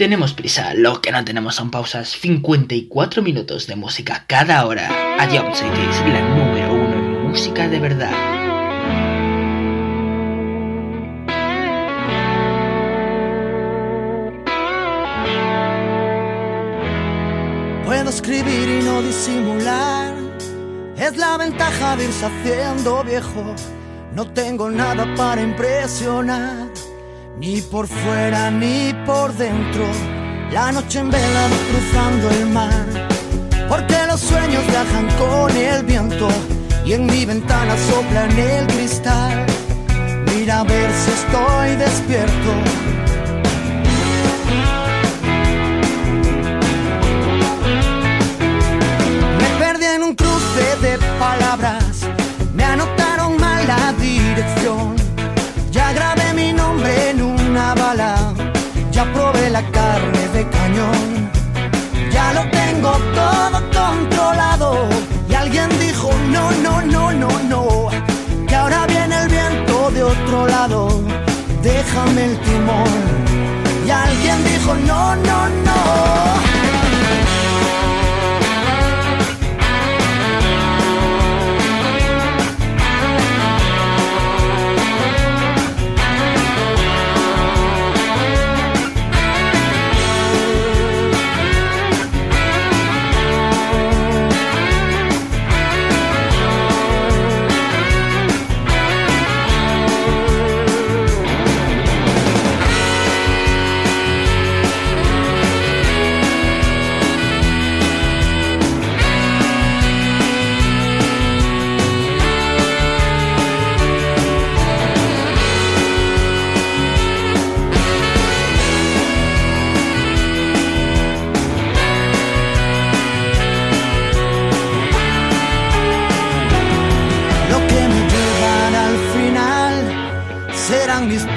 Tenemos prisa, lo que no tenemos son pausas. 54 minutos de música cada hora. A Jump Cities, la número uno en música de verdad. Puedo escribir y no disimular. Es la ventaja de irse haciendo viejo. No tengo nada para impresionar, ni por fuera ni por dentro. La noche en vela cruzando el mar, porque los sueños viajan con el viento y en mi ventana sopla en el cristal. Mira a ver si estoy despierto. Me perdí en un cruce de palabras, me anotaron mal la dirección. Bala, ya probé la carne de cañón. Ya lo tengo todo controlado. Y alguien dijo, no, no, no, no, no, que ahora viene el viento de otro lado. Déjame el timón. Y alguien dijo, no, no, no.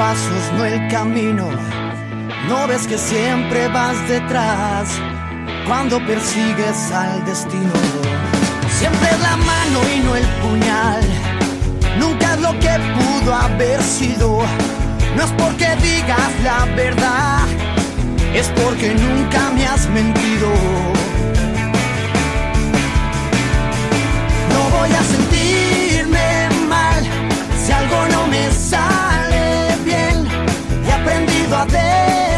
Pasos, no el camino. No ves que siempre vas detrás cuando persigues al destino. Siempre es la mano y no el puñal. Nunca es lo que pudo haber sido. No es porque digas la verdad, es porque nunca me has mentido. No voy a sentirme mal si algo no me sale aprendido a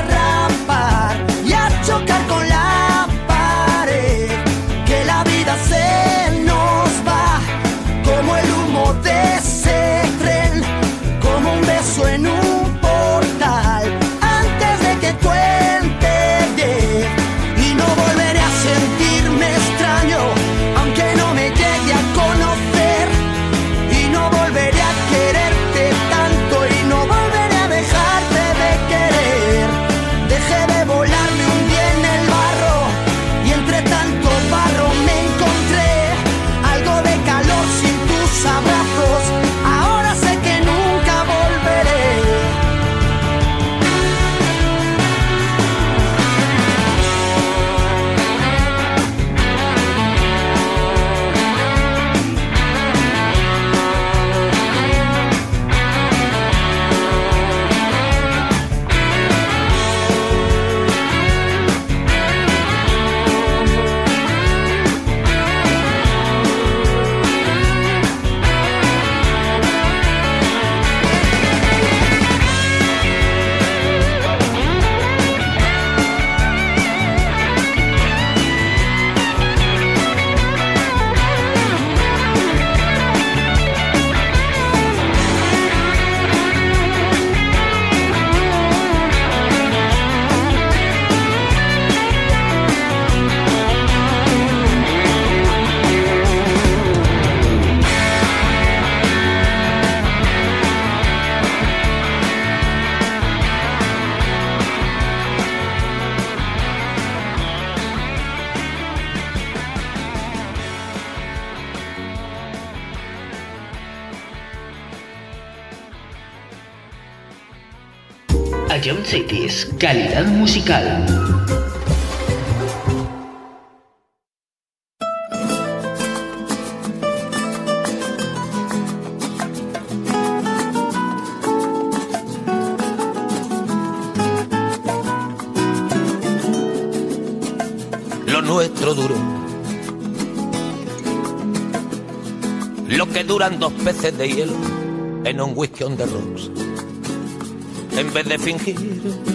musical. lo nuestro duró. Lo que duran dos peces de hielo en un whisky on the rocks. En vez de fingir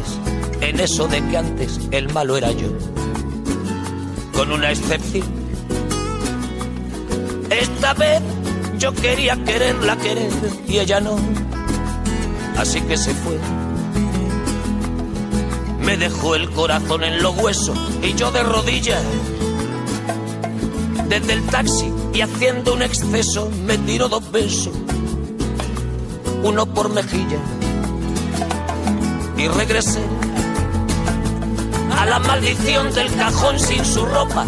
en eso de que antes el malo era yo, con una excepción. Esta vez yo quería quererla querer y ella no, así que se fue. Me dejó el corazón en los huesos y yo de rodillas. Desde el taxi y haciendo un exceso me tiró dos besos, uno por mejilla. Y regresé a la maldición del cajón sin su ropa,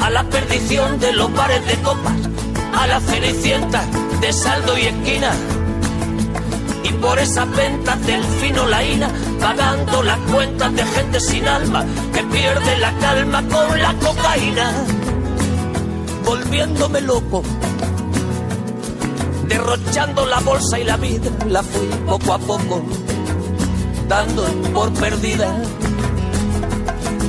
a la perdición de los bares de copas, a la cenicienta de saldo y esquina. Y por esas ventas del fino laína, pagando las cuentas de gente sin alma que pierde la calma con la cocaína, volviéndome loco, derrochando la bolsa y la vida, la fui poco a poco dando por perdida.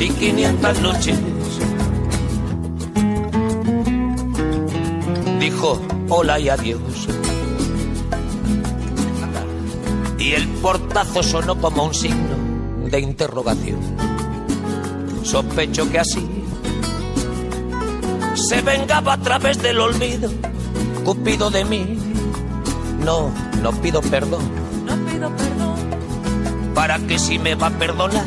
y 500 noches. Dijo hola y adiós. Y el portazo sonó como un signo de interrogación. Sospecho que así se vengaba a través del olvido. Cupido de mí. No, no pido perdón No pido perdón. para que si me va a perdonar,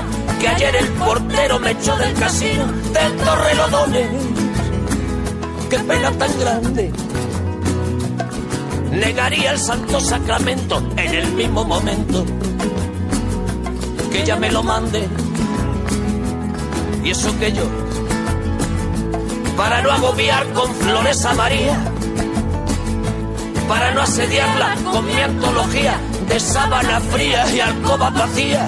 que ayer el portero me echó del casino del Torrelodones. Qué pena tan grande. Negaría el santo sacramento en el mismo momento que ella me lo mande. Y eso que yo, para no agobiar con flores a María, para no asediarla con mi antología de sábana fría y alcoba vacía,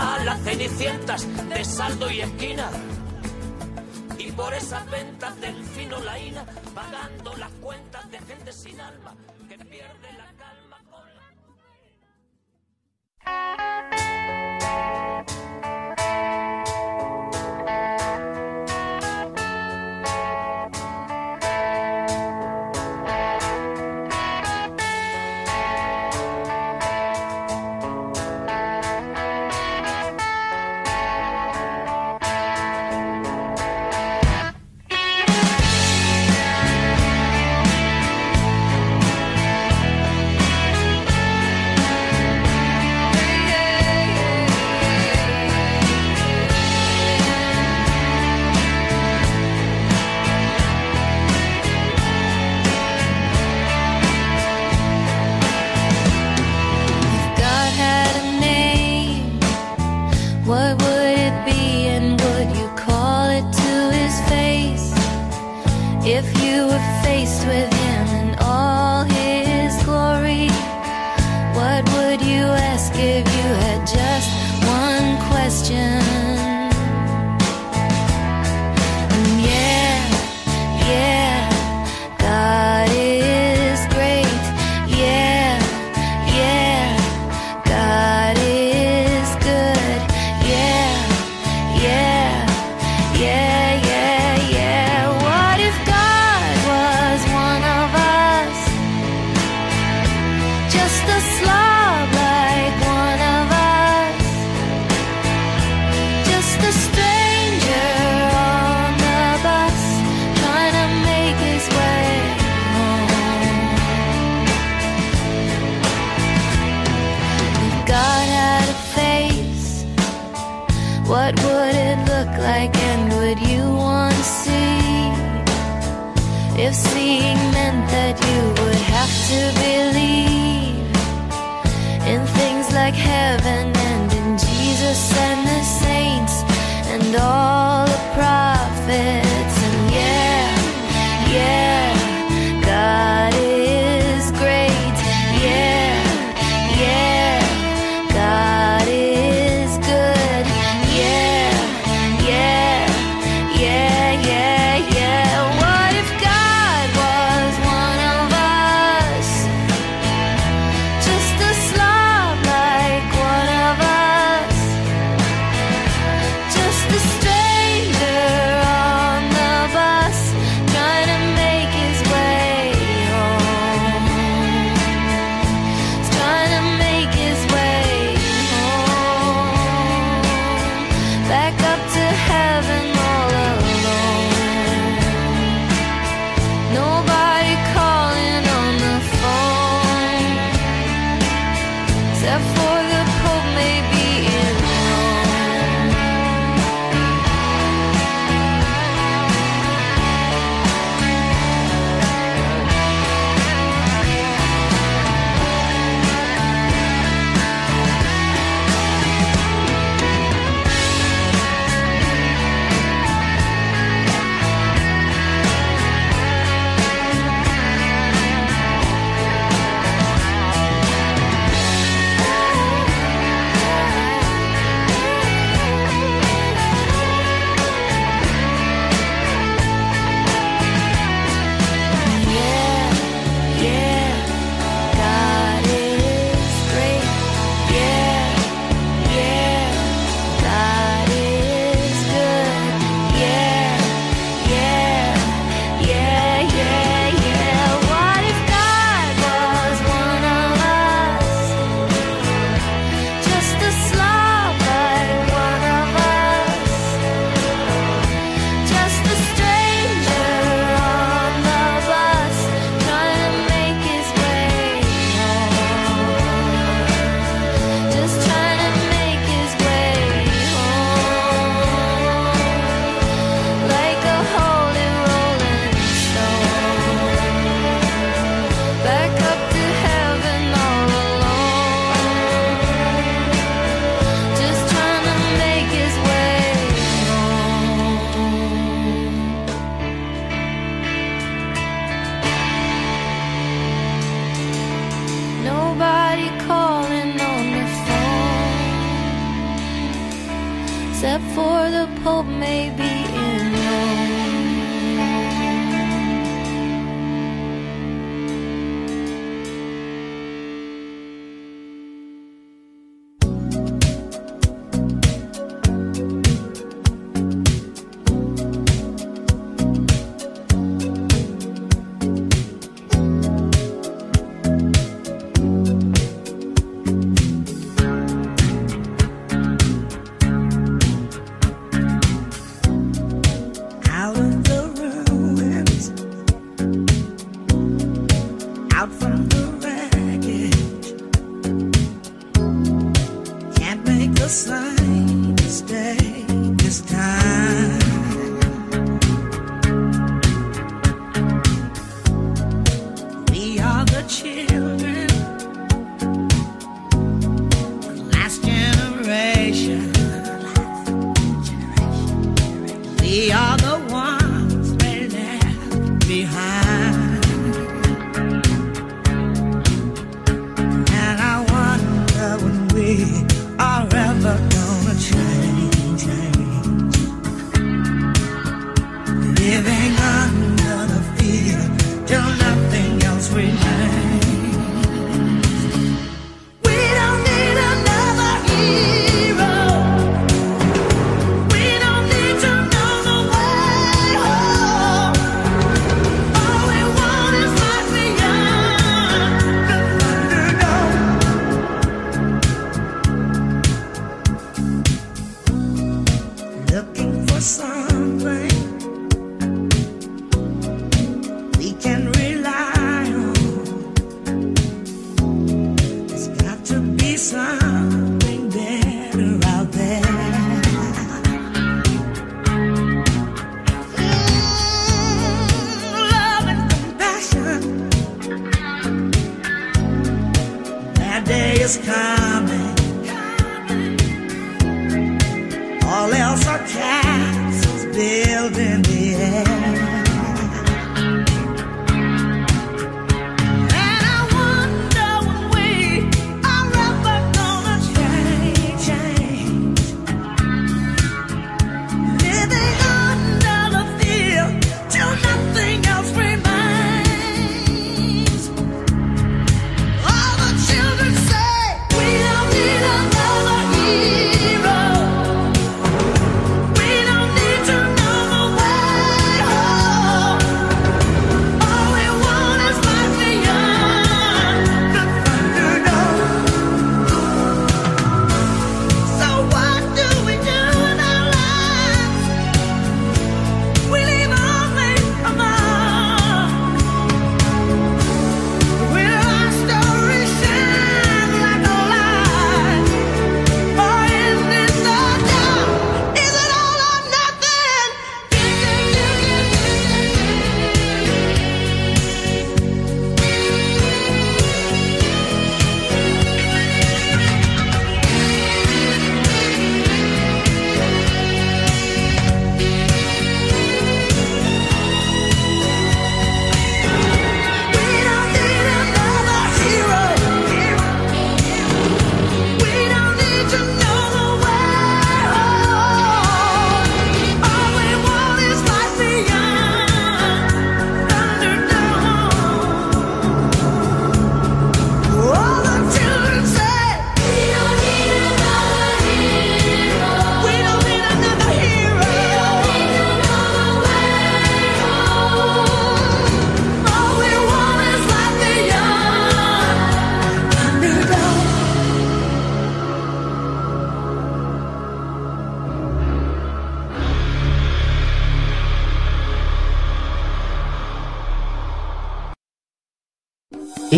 a las cenicientas de saldo y esquina. Y por esas ventas del fino laína, pagando las cuentas de gente sin alma que pierde la calma con la...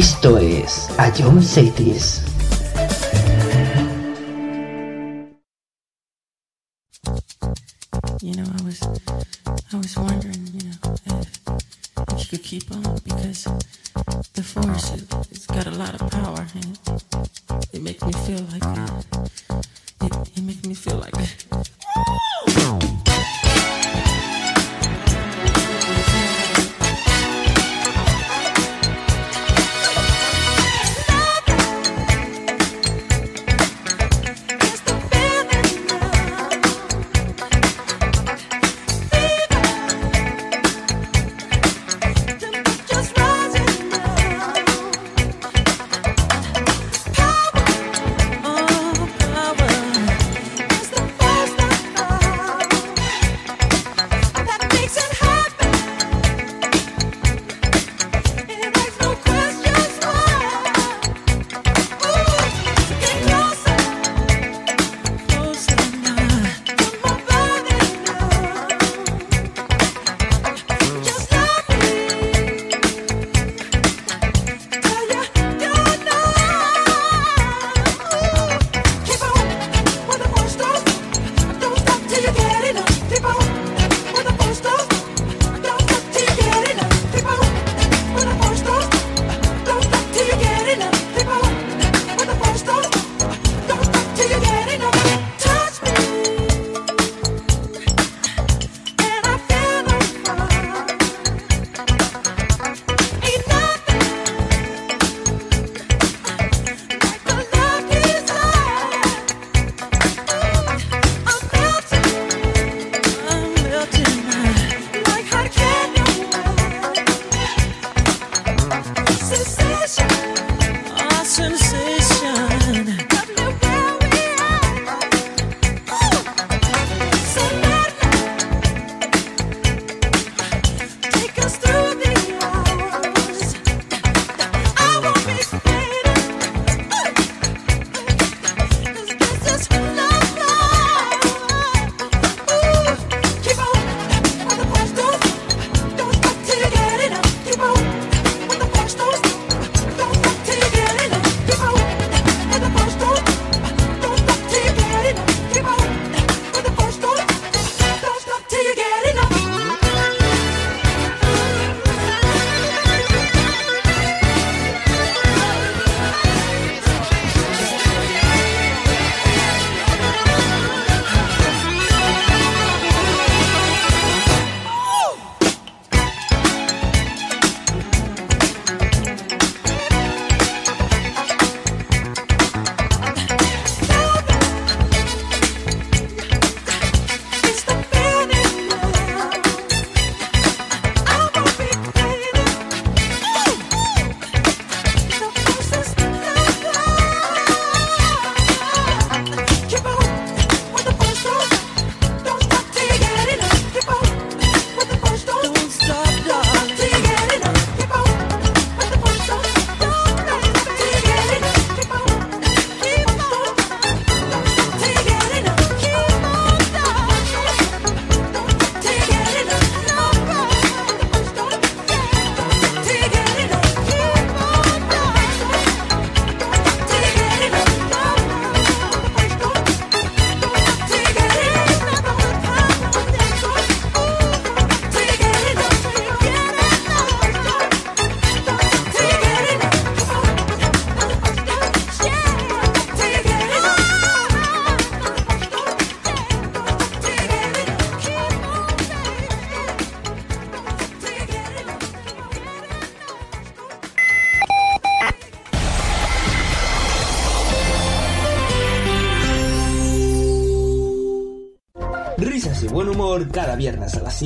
Esto es John Cities.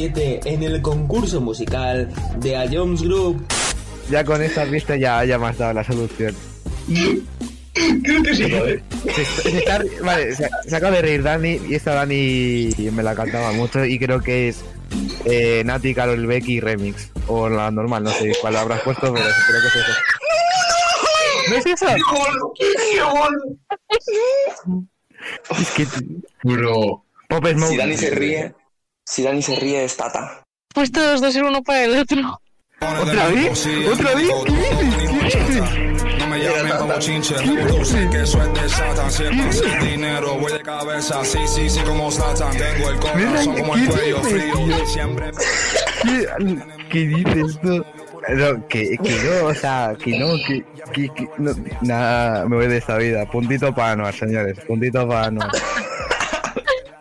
7 en el concurso musical de A Jones Group. Ya con esta pista ya, ya me has dado la solución. Creo que sí. Se, se está- vale, se, se acaba de reír Dani y esta Dani me la cantaba mucho y creo que es eh, Nati Carol Becky Remix. O la normal, no sé cuál habrás puesto, pero creo que es eso. ¿No es eso? Es que... Bro. Pop Si. Dani se ríe, si Dani se ríe es Tata. Pues todos dos ser uno para el otro. ¿Otra vez? ¿Otra vez? ¿Qué dices? ¿Qué dices? No me llamen como chinche, reproduce que eso es de Satan. Si es pasa el dinero, voy de cabeza. Sí, sí, sí, como Satan. Tengo el corazón como el cuello frío. Siempre. ¿Qué, qué dices tú? No, que, que no, o sea, que no, que, que, que no, nada, me voy de esta vida. Puntito para Anuar, señores, puntito para Anuar.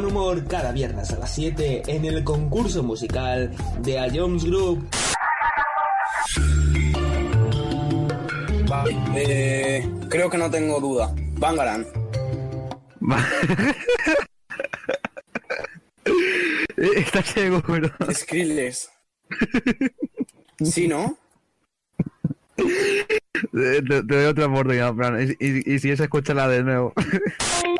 Buen humor cada viernes a las 7 en el concurso musical de A Jones Group. Eh, creo que no tengo duda. Bangaran. ¿Estás seguro? Skrillex. ¿Sí, no? Te, te doy otra oportunidad, Fran, y, y- y si es, escúchala de nuevo.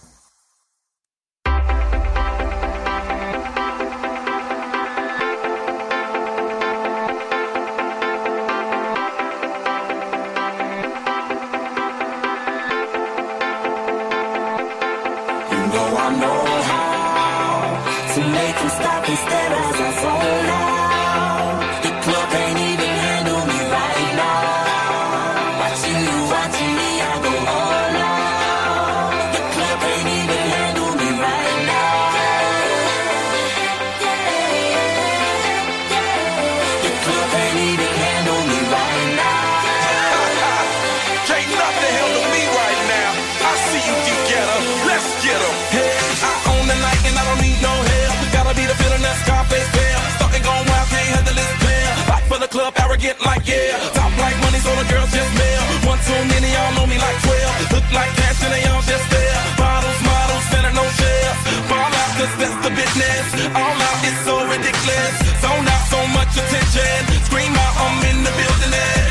Is there a the girls just mail. One too many, y'all know me like 12. Look like cash and they all just there. Bottles, models, spending no shares. Fall out, cause that's the business. All out, it's so ridiculous. Zone out, so much attention. Scream out, I'm in the building. and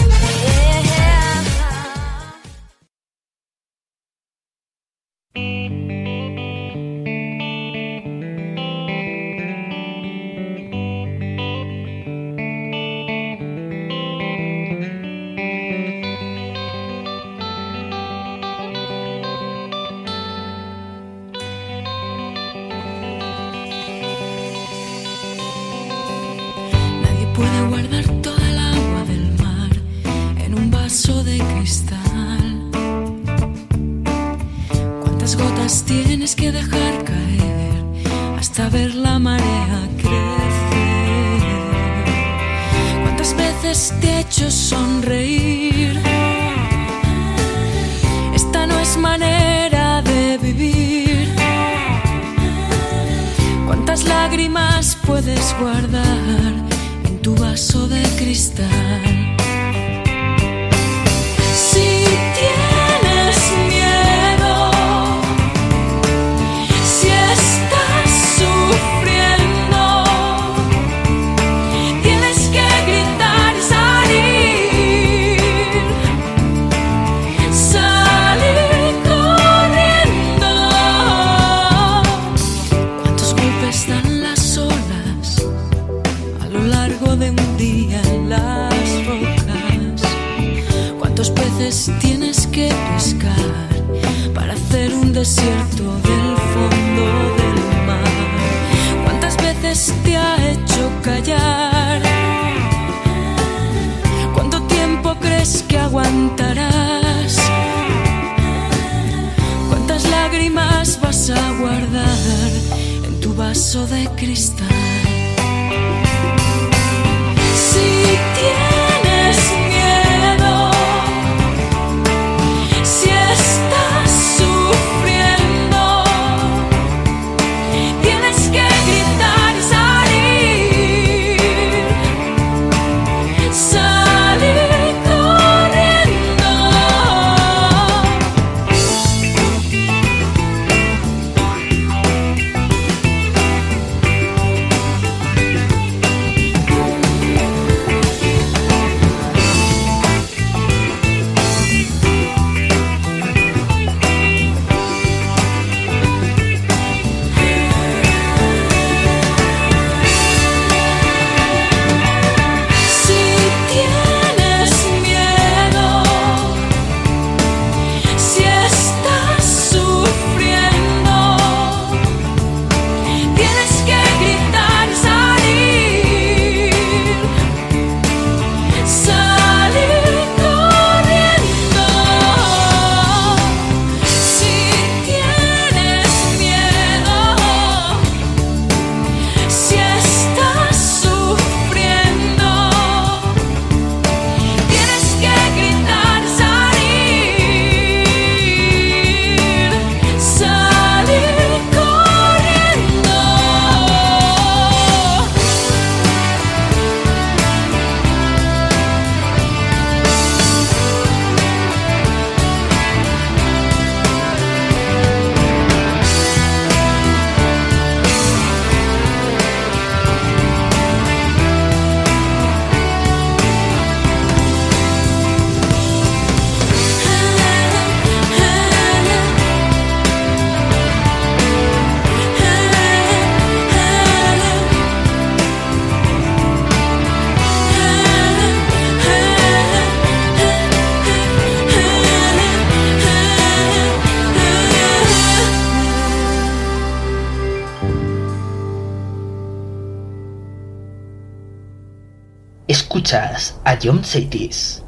John Cities.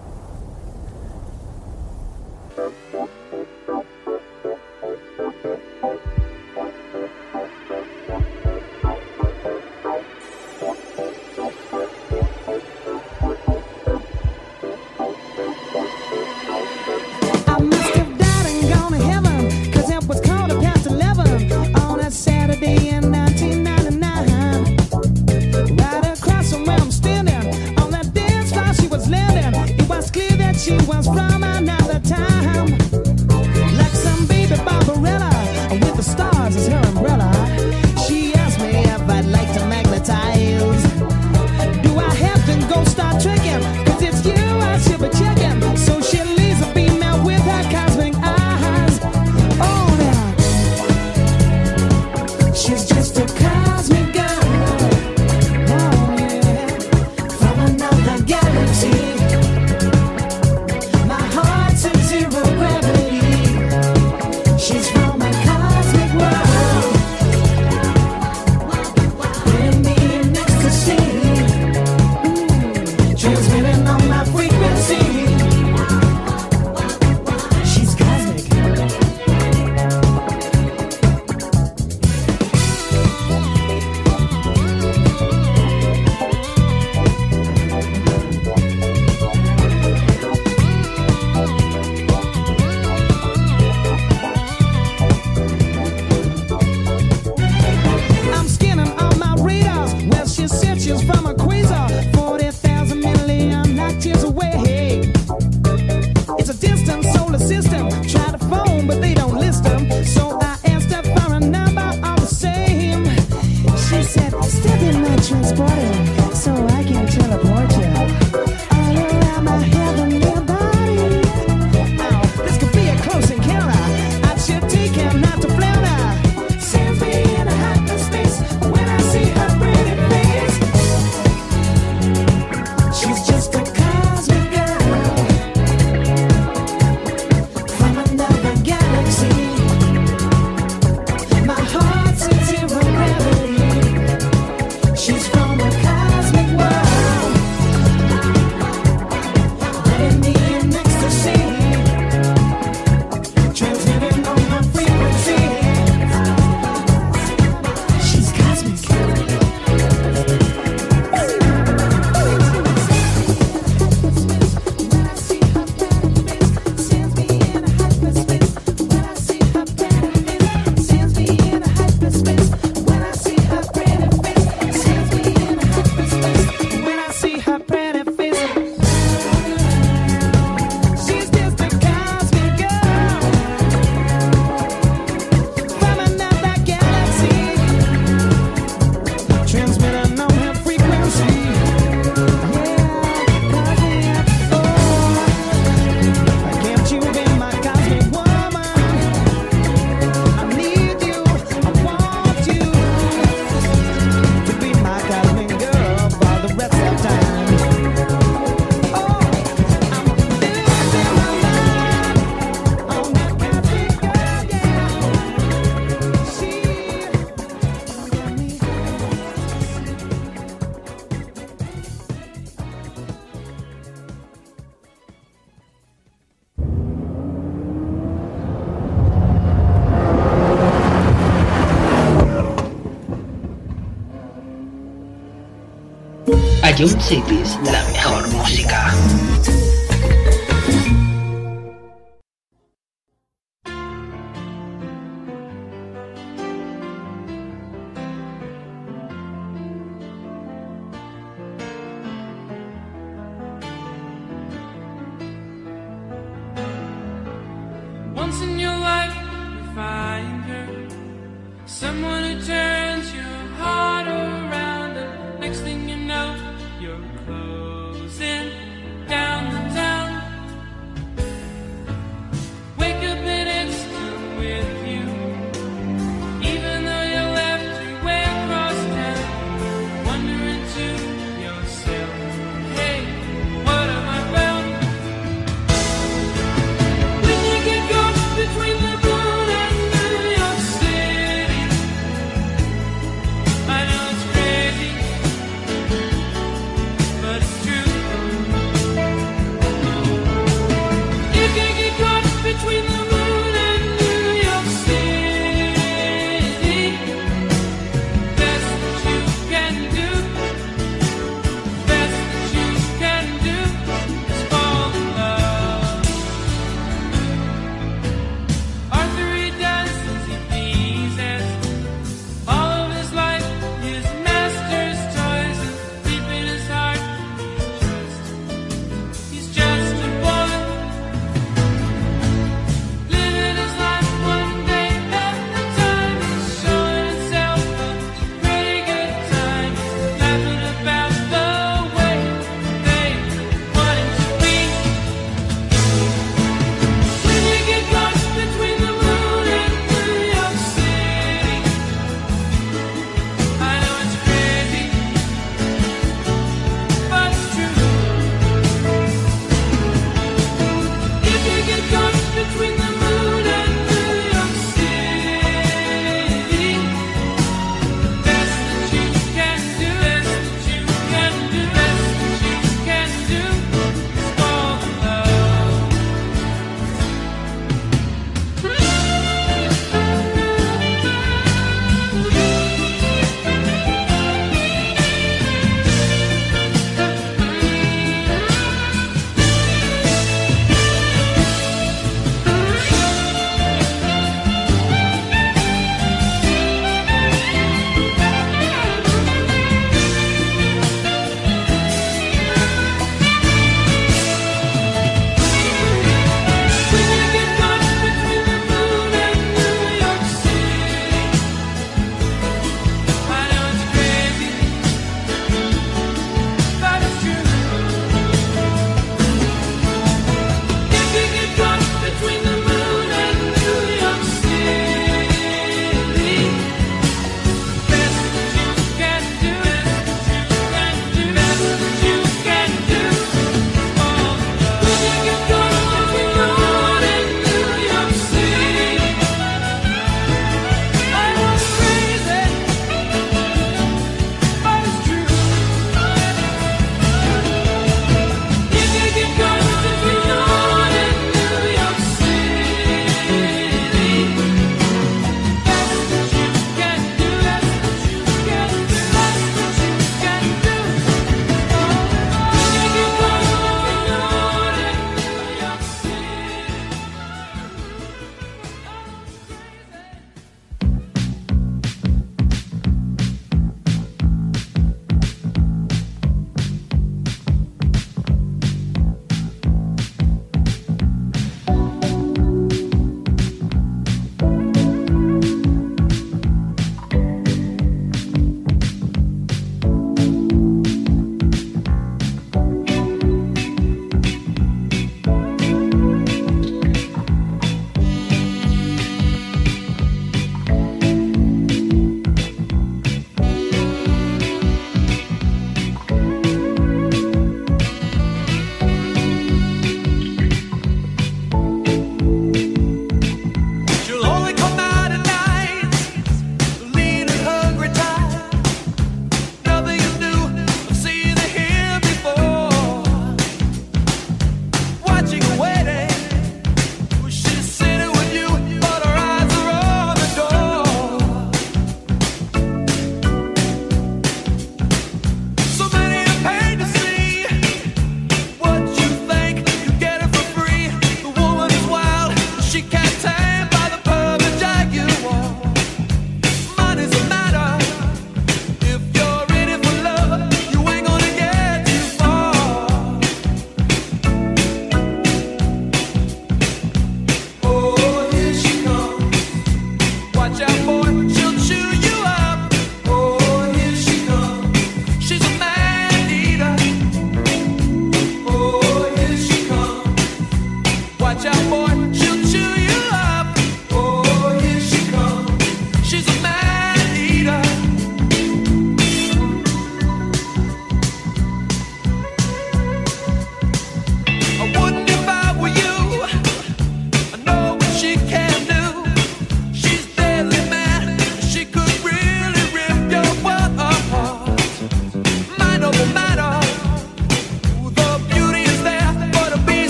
Ion Cities, la mejor música.